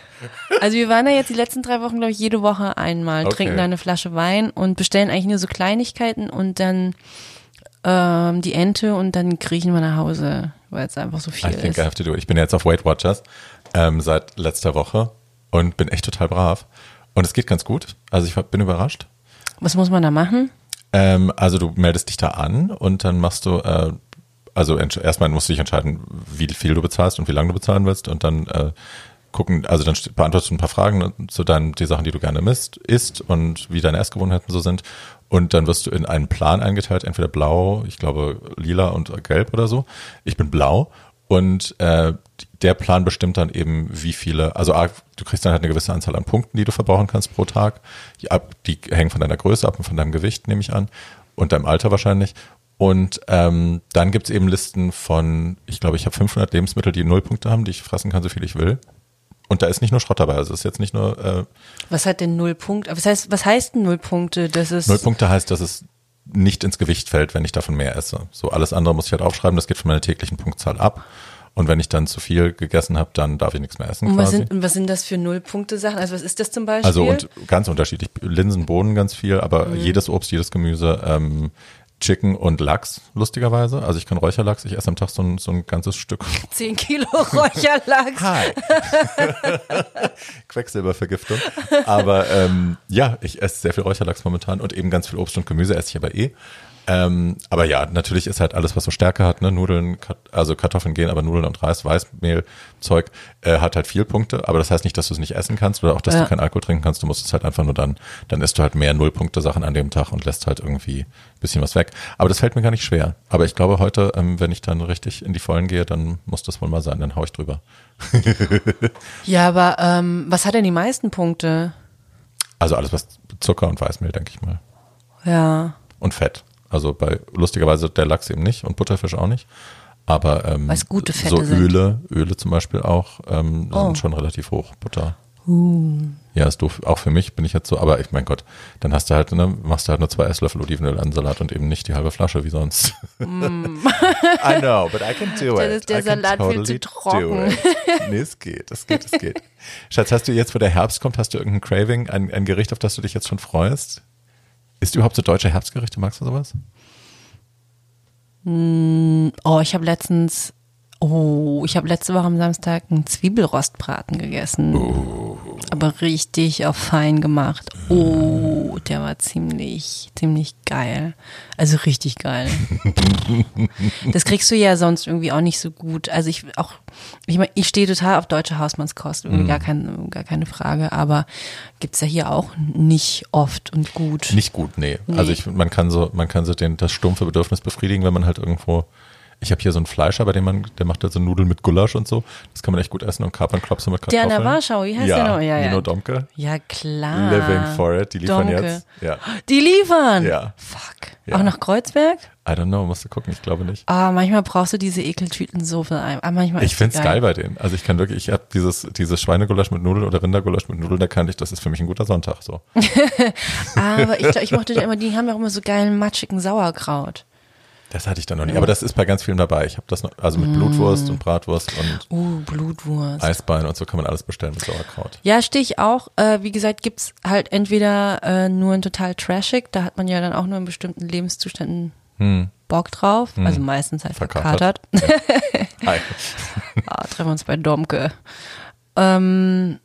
Also wir waren da jetzt die letzten drei Wochen, glaube ich, jede Woche einmal, Okay. trinken da eine Flasche Wein und bestellen eigentlich nur so Kleinigkeiten und dann ähm, die Ente und dann kriechen wir nach Hause, weil es einfach so viel I think ist. I have to do. Ich bin jetzt auf Weight Watchers ähm, seit letzter Woche und bin echt total brav. Und es geht ganz gut. Also ich bin überrascht. Was muss man da machen? Ähm, also du meldest dich da an und dann machst du, äh, also erstmal musst du dich entscheiden, wie viel du bezahlst und wie lange du bezahlen willst und dann äh, gucken, also dann st- beantwortest du ein paar Fragen zu deinen, die Sachen, die du gerne misst, isst und wie deine Essgewohnheiten so sind. Und dann wirst du in einen Plan eingeteilt, entweder blau, ich glaube lila und gelb oder so. Ich bin blau und äh, der Plan bestimmt dann eben, wie viele, also du kriegst dann halt eine gewisse Anzahl an Punkten, die du verbrauchen kannst pro Tag. Die, ab, die hängen von deiner Größe ab und von deinem Gewicht, nehme ich an, und deinem Alter wahrscheinlich. Und ähm, dann gibt's eben Listen von, ich glaube, ich habe 500 Lebensmittel, die null Punkte haben, die ich fressen kann, so viel ich will. Und da ist nicht nur Schrott dabei, also es ist jetzt nicht nur äh, Was hat denn null Punkte? Was heißt, was heißt denn null Punkte? Das ist Null Punkte heißt, dass es nicht ins Gewicht fällt, wenn ich davon mehr esse. So alles andere muss ich halt aufschreiben, das geht von meiner täglichen Punktzahl ab. Und wenn ich dann zu viel gegessen habe, dann darf ich nichts mehr essen und was quasi. sind, und was sind das für Null-Punkte-Sachen? Also was ist das zum Beispiel? Also und ganz unterschiedlich. Linsen, Bohnen ganz viel, aber Mhm. jedes Obst, jedes Gemüse, ähm, Chicken und Lachs, lustigerweise. Also ich kann Räucherlachs, ich esse am Tag so ein, so ein ganzes Stück. 10 Kilo Räucherlachs. Hi. Quecksilbervergiftung. Aber ähm, ja, ich esse sehr viel Räucherlachs momentan und eben ganz viel Obst und Gemüse esse ich aber eh. Ähm, aber ja, natürlich ist halt alles, was so Stärke hat, ne, Nudeln, Kat also Kartoffeln gehen, aber Nudeln und Reis, Weißmehl, Zeug, äh, hat halt viel Punkte, aber das heißt nicht, dass du es nicht essen kannst oder auch, dass Ja. du keinen Alkohol trinken kannst, du musst es halt einfach nur dann, dann isst du halt mehr Nullpunkte-Sachen an dem Tag und lässt halt irgendwie ein bisschen was weg. Aber das fällt mir gar nicht schwer. Aber ich glaube heute, ähm, wenn ich dann richtig in die Vollen gehe, dann muss das wohl mal sein, dann hau ich drüber. Ja, aber ähm, was hat denn die meisten Punkte? Also alles, was Zucker und Weißmehl, denke ich mal. Ja. Und Fett. Also bei lustigerweise der Lachs eben nicht und Butterfisch auch nicht. Aber ähm, so sind. Öle, Öle zum Beispiel auch, ähm, Oh. sind schon relativ hoch. Butter. Uh. Ja, ist doof. Auch für mich bin ich jetzt so, aber ich mein Gott, dann hast du halt, ne, machst du halt nur zwei Esslöffel Olivenöl an Salat und eben nicht die halbe Flasche wie sonst. I know, but I can do Dann it. ist der I Salat viel zu trocken. Nee, es geht, es geht, es geht. Schatz, hast du jetzt, wo der Herbst kommt, hast du irgendein Craving, ein, ein Gericht, auf das du dich jetzt schon freust? Ist überhaupt so deutsche Herbstgerichte? Magst du sowas? Oh, ich habe letztens, oh, ich habe letzte Woche am Samstag einen Zwiebelrostbraten gegessen. Aber richtig auf fein gemacht. Oh, der war ziemlich, ziemlich geil. Also richtig geil. das kriegst du ja sonst irgendwie auch nicht so gut. Also ich auch, ich meine, ich stehe total auf deutsche Hausmannskost, irgendwie gar, kein, gar keine Frage, aber gibt's ja hier auch nicht oft und gut. Nicht gut, nee. Also ich, man kann so, man kann so den, das stumpfe Bedürfnis befriedigen, wenn man halt irgendwo Ich habe hier so einen Fleischer, bei dem man, der macht da so Nudeln mit Gulasch und so. Das kann man echt gut essen und Kapernklopse mit Der Kartoffeln. an der Warschau, wie heißt ja, der noch? Ja, Nino ja. Domke. Ja, klar. Living for it. Die liefern Domke. jetzt. Ja. Die liefern? Ja. Fuck. Ja. Auch nach Kreuzberg? I don't know, musst du gucken, ich glaube nicht. Ah, manchmal brauchst du diese Ekeltüten so viel ein. Aber manchmal Ich ist find's die geil bei denen. Also ich kann wirklich, ich habe dieses, dieses Schweinegulasch mit Nudeln oder Rindergulasch mit Nudeln, da kann ich, das ist für mich ein guter Sonntag so. Aber ich, ich mochte ja immer, die haben ja auch immer so geilen, matschigen Sauerkraut. Das hatte ich dann noch nie. Aber das ist bei ganz vielen dabei. Ich habe das noch, also mit Blutwurst und Bratwurst und Uh, Blutwurst. Eisbein und so kann man alles bestellen mit Sauerkraut. Ja, stehe ich auch. Äh, wie gesagt, gibt's halt entweder äh, nur in total trashig, da hat man ja dann auch nur in bestimmten Lebenszuständen Hm. Bock drauf. Also meistens halt Verkatert. verkatert. Hi. ah, treffen wir uns bei Domke. Ähm,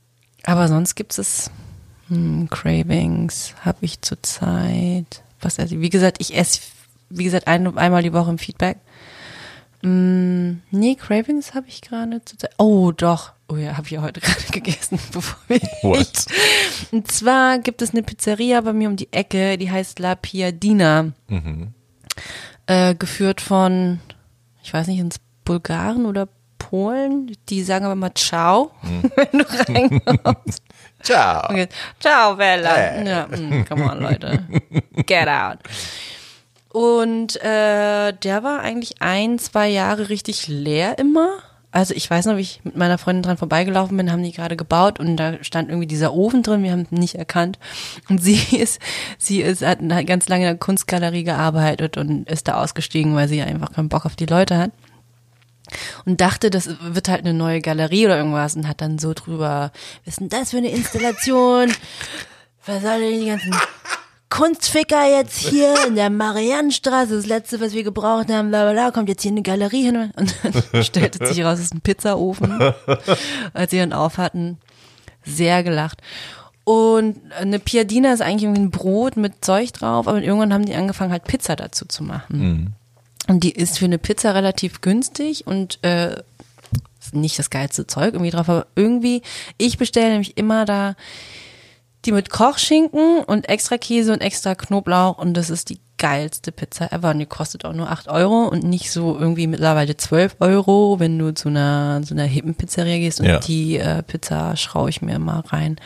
aber sonst gibt es hm, Cravings, habe ich zurzeit. Was esse ich? Wie gesagt, ich esse, wie gesagt, ein, einmal die Woche im Feedback. Mm, nee, Cravings habe ich gerade zurzeit. Oh, doch. Oh ja, habe ich ja heute gerade gegessen, bevor wir. What? Und zwar gibt es eine Pizzeria bei mir um die Ecke, die heißt La Piadina. Äh, geführt von, ich weiß nicht, ins Bulgaren oder Polen. Die sagen aber mal Ciao, wenn du reinkommst. Ciao. Okay. Ciao, Bella. Hey. Ja, mm, come on, Leute. Get out. Und äh, der war eigentlich ein, zwei Jahre richtig leer immer. Also ich weiß noch, wie ich mit meiner Freundin dran vorbeigelaufen bin, haben die gerade gebaut und da stand irgendwie dieser Ofen drin, wir haben ihn nicht erkannt. Und sie ist, sie ist, hat ganz lange in der Kunstgalerie gearbeitet und ist da ausgestiegen, weil sie einfach keinen Bock auf die Leute hat und dachte, das wird halt eine neue Galerie oder irgendwas und hat dann so drüber, was ist denn das für eine Installation? Was soll denn die ganzen Kunstficker jetzt hier in der Mariannenstraße, das letzte, was wir gebraucht haben, bla bla bla, kommt jetzt hier eine Galerie hin und dann stellte sich raus, es ist ein Pizzaofen, als sie dann auf hatten. Sehr gelacht. Und eine Piadina ist eigentlich irgendwie ein Brot mit Zeug drauf, aber irgendwann haben die angefangen halt Pizza dazu zu machen. Und die ist für eine Pizza relativ günstig und äh, ist nicht das geilste Zeug irgendwie drauf, aber irgendwie, ich bestelle nämlich immer da die mit Kochschinken und extra Käse und extra Knoblauch und das ist die geilste Pizza ever und die kostet auch nur 8 Euro und nicht so irgendwie mittlerweile 12 Euro, wenn du zu einer, zu einer hippen Pizzeria gehst und Ja. die äh, Pizza schraue ich mir mal rein.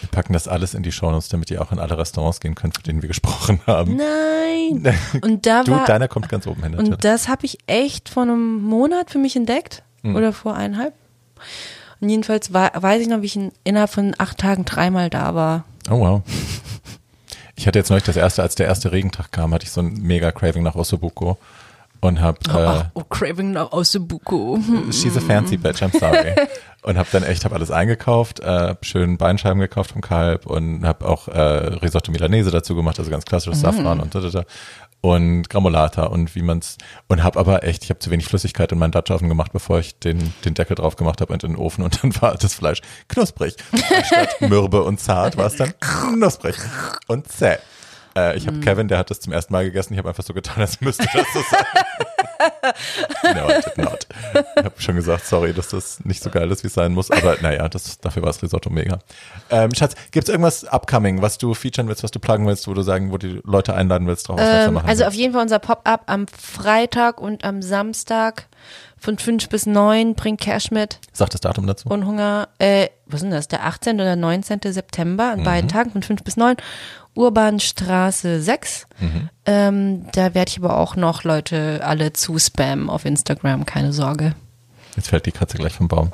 Wir packen das alles in die Shownotes, damit ihr auch in alle Restaurants gehen könnt, von denen wir gesprochen haben. Nein! Und da Du, war, deiner kommt ganz oben hin. natürlich. Und das habe ich echt vor einem Monat für mich entdeckt. Hm. Oder vor eineinhalb. Und jedenfalls war, weiß ich noch, wie ich in, innerhalb von acht Tagen dreimal da war. Oh wow. Ich hatte jetzt neulich das erste, als der erste Regentag kam, hatte ich so ein mega Craving nach Ossobuco und hab Ach, äh, oh, Craving nach Ossebuco. She's a fancy bitch, I'm sorry. und hab dann echt, hab alles eingekauft, äh, schön Beinscheiben gekauft vom Kalb und hab auch äh, Risotto Milanese dazu gemacht, also ganz klassisches Safran und da, da, da. Und Gramolata und wie man's und hab aber echt, ich habe zu wenig Flüssigkeit in meinen Dutch Oven gemacht, bevor ich den den Deckel drauf gemacht habe und in den Ofen und dann war das Fleisch knusprig. Statt mürbe und zart war es dann knusprig und zäh. Äh, ich habe Kevin, der hat das zum ersten Mal gegessen. Ich habe einfach so getan, als müsste das so sein. no, I did not. Ich habe schon gesagt, sorry, dass das nicht so geil ist, wie es sein muss. Aber naja, das, dafür war das Risotto mega. Ähm, Schatz, gibt's irgendwas upcoming, was du featuren willst, was du pluggen willst, wo du sagen, wo die Leute einladen willst, drauf Ähm, machen also auf jeden Fall unser Pop-up am Freitag und am Samstag von fünf bis neun bringt Cash mit Sag das Datum dazu. und Hunger. Äh, was ist denn das? Der 18. oder 19. September an Mhm. beiden Tagen von fünf bis neun. Urbanstraße 6. Mhm. Ähm, da werde ich aber auch noch Leute alle zu spammen auf Instagram, keine Sorge. Jetzt fällt die Katze gleich vom Baum.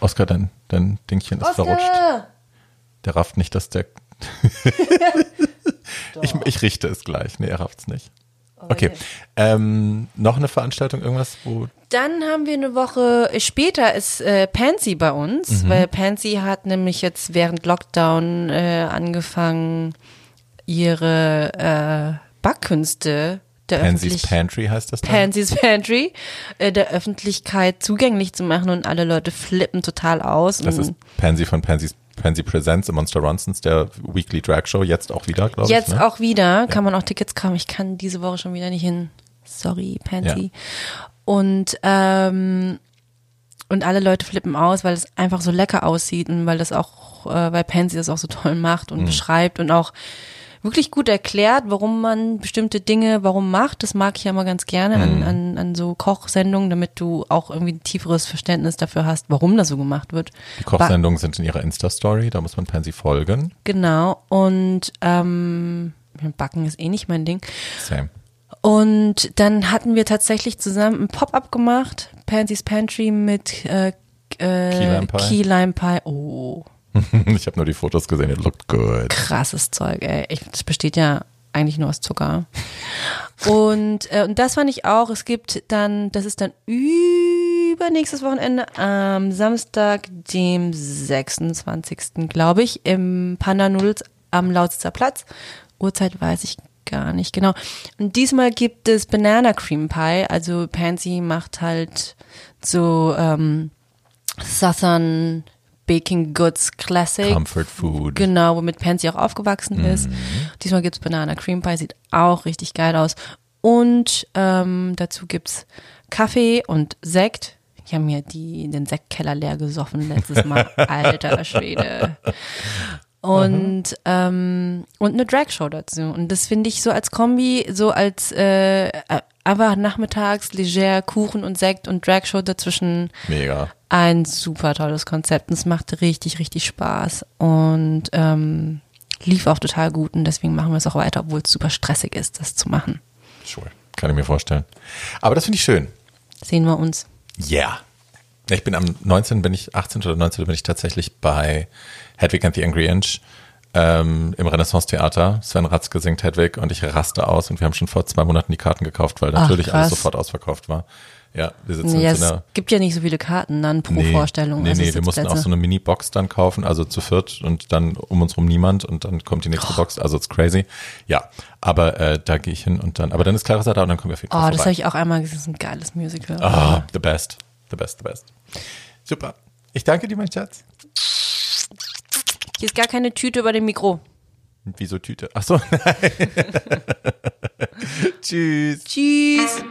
Oskar, dein, dein Dingchen ist verrutscht. Der rafft nicht, dass der. ich, ich richte es gleich. Nee, er rafft's nicht. Okay. Ähm, noch eine Veranstaltung, irgendwas, wo. Dann haben wir eine Woche später ist äh, Pansy bei uns, Mhm. weil Pansy hat nämlich jetzt während Lockdown äh, angefangen, ihre äh, Backkünste der Pansy's Pantry heißt das dann? Pansy's Pantry äh, der Öffentlichkeit zugänglich zu machen und alle Leute flippen total aus. Das ist Pansy von Pansy's Pansy Presents, The Monster Ronsons, der Weekly Drag Show, jetzt auch wieder, glaube ich. Jetzt ne? auch wieder, kann man auch Tickets kaufen. Ich kann diese Woche schon wieder nicht hin. Sorry, Pansy. Und, ähm, und alle Leute flippen aus, weil es einfach so lecker aussieht und weil das auch, äh, weil Pansy das auch so toll macht Mhm. und beschreibt und auch wirklich gut erklärt, warum man bestimmte Dinge, warum macht. Das mag ich ja immer ganz gerne Mhm. an, an, an so Kochsendungen, damit du auch irgendwie ein tieferes Verständnis dafür hast, warum das so gemacht wird. Die Kochsendungen sind in ihrer Insta-Story, da muss man Pansy folgen. Genau. Und ähm, Backen ist eh nicht mein Ding. Same. Und dann hatten wir tatsächlich zusammen ein Pop-up gemacht, Pansy's Pantry mit äh, äh, Key Lime Pie. Key Lime Pie. Oh, ich habe nur die Fotos gesehen, it looked good. krasses Zeug, ey. Ich, das besteht ja eigentlich nur aus Zucker. Und, äh, und das fand ich auch. Es gibt dann, das ist dann übernächstes Wochenende am Samstag, dem 26. glaube ich, im Panda Noodles am Lausitzer Platz. Uhrzeit weiß ich gar nicht genau. Und diesmal gibt es Banana Cream Pie. Also Pansy macht halt so ähm, Southern Baking Goods Classic. Comfort Food. Genau, womit Pansy auch aufgewachsen ist. Mhm. Diesmal gibt's Banana Cream Pie, sieht auch richtig geil aus. Und ähm, dazu gibt's Kaffee und Sekt. Ich habe mir die, den Sektkeller leer gesoffen letztes Mal. Alter Schwede. Und, ähm, und eine Dragshow dazu. Und das finde ich so als Kombi, so als äh, einfach nachmittags leger Kuchen und Sekt und Dragshow dazwischen Mega. ein super tolles Konzept. Und es macht richtig, richtig Spaß. Und ähm, lief auch total gut. Und deswegen machen wir es auch weiter, obwohl es super stressig ist, das zu machen. Sure. Kann ich mir vorstellen. Aber das finde ich schön. Sehen wir uns. Yeah. Ich bin am 19. bin ich, 18. oder 19. bin ich tatsächlich bei Hedwig and the Angry Inch ähm, im Renaissance-Theater. Sven Ratzke singt Hedwig und ich raste aus und wir haben schon vor zwei Monaten die Karten gekauft, weil Ach, natürlich alles krass. sofort ausverkauft war. Ja, wir sitzen Ja, jetzt in es einer gibt ja nicht so viele Karten dann pro Nee, Vorstellung. Nee, also nee, wir mussten auch so eine Mini-Box dann kaufen, also zu viert und dann um uns rum niemand und dann kommt die nächste Box, also it's crazy. Ja, aber äh, da gehe ich hin und dann, aber dann ist Clarissa da und dann kommen wir auf jeden Fall Oh, das habe vorbei. ich auch einmal gesehen. Das ist ein geiles Musical. Ah, the best, the best, the best. Super. Ich danke dir, mein Schatz. Hier ist gar keine Tüte über dem Mikro. Wieso Tüte? Achso. Tschüss. Tschüss.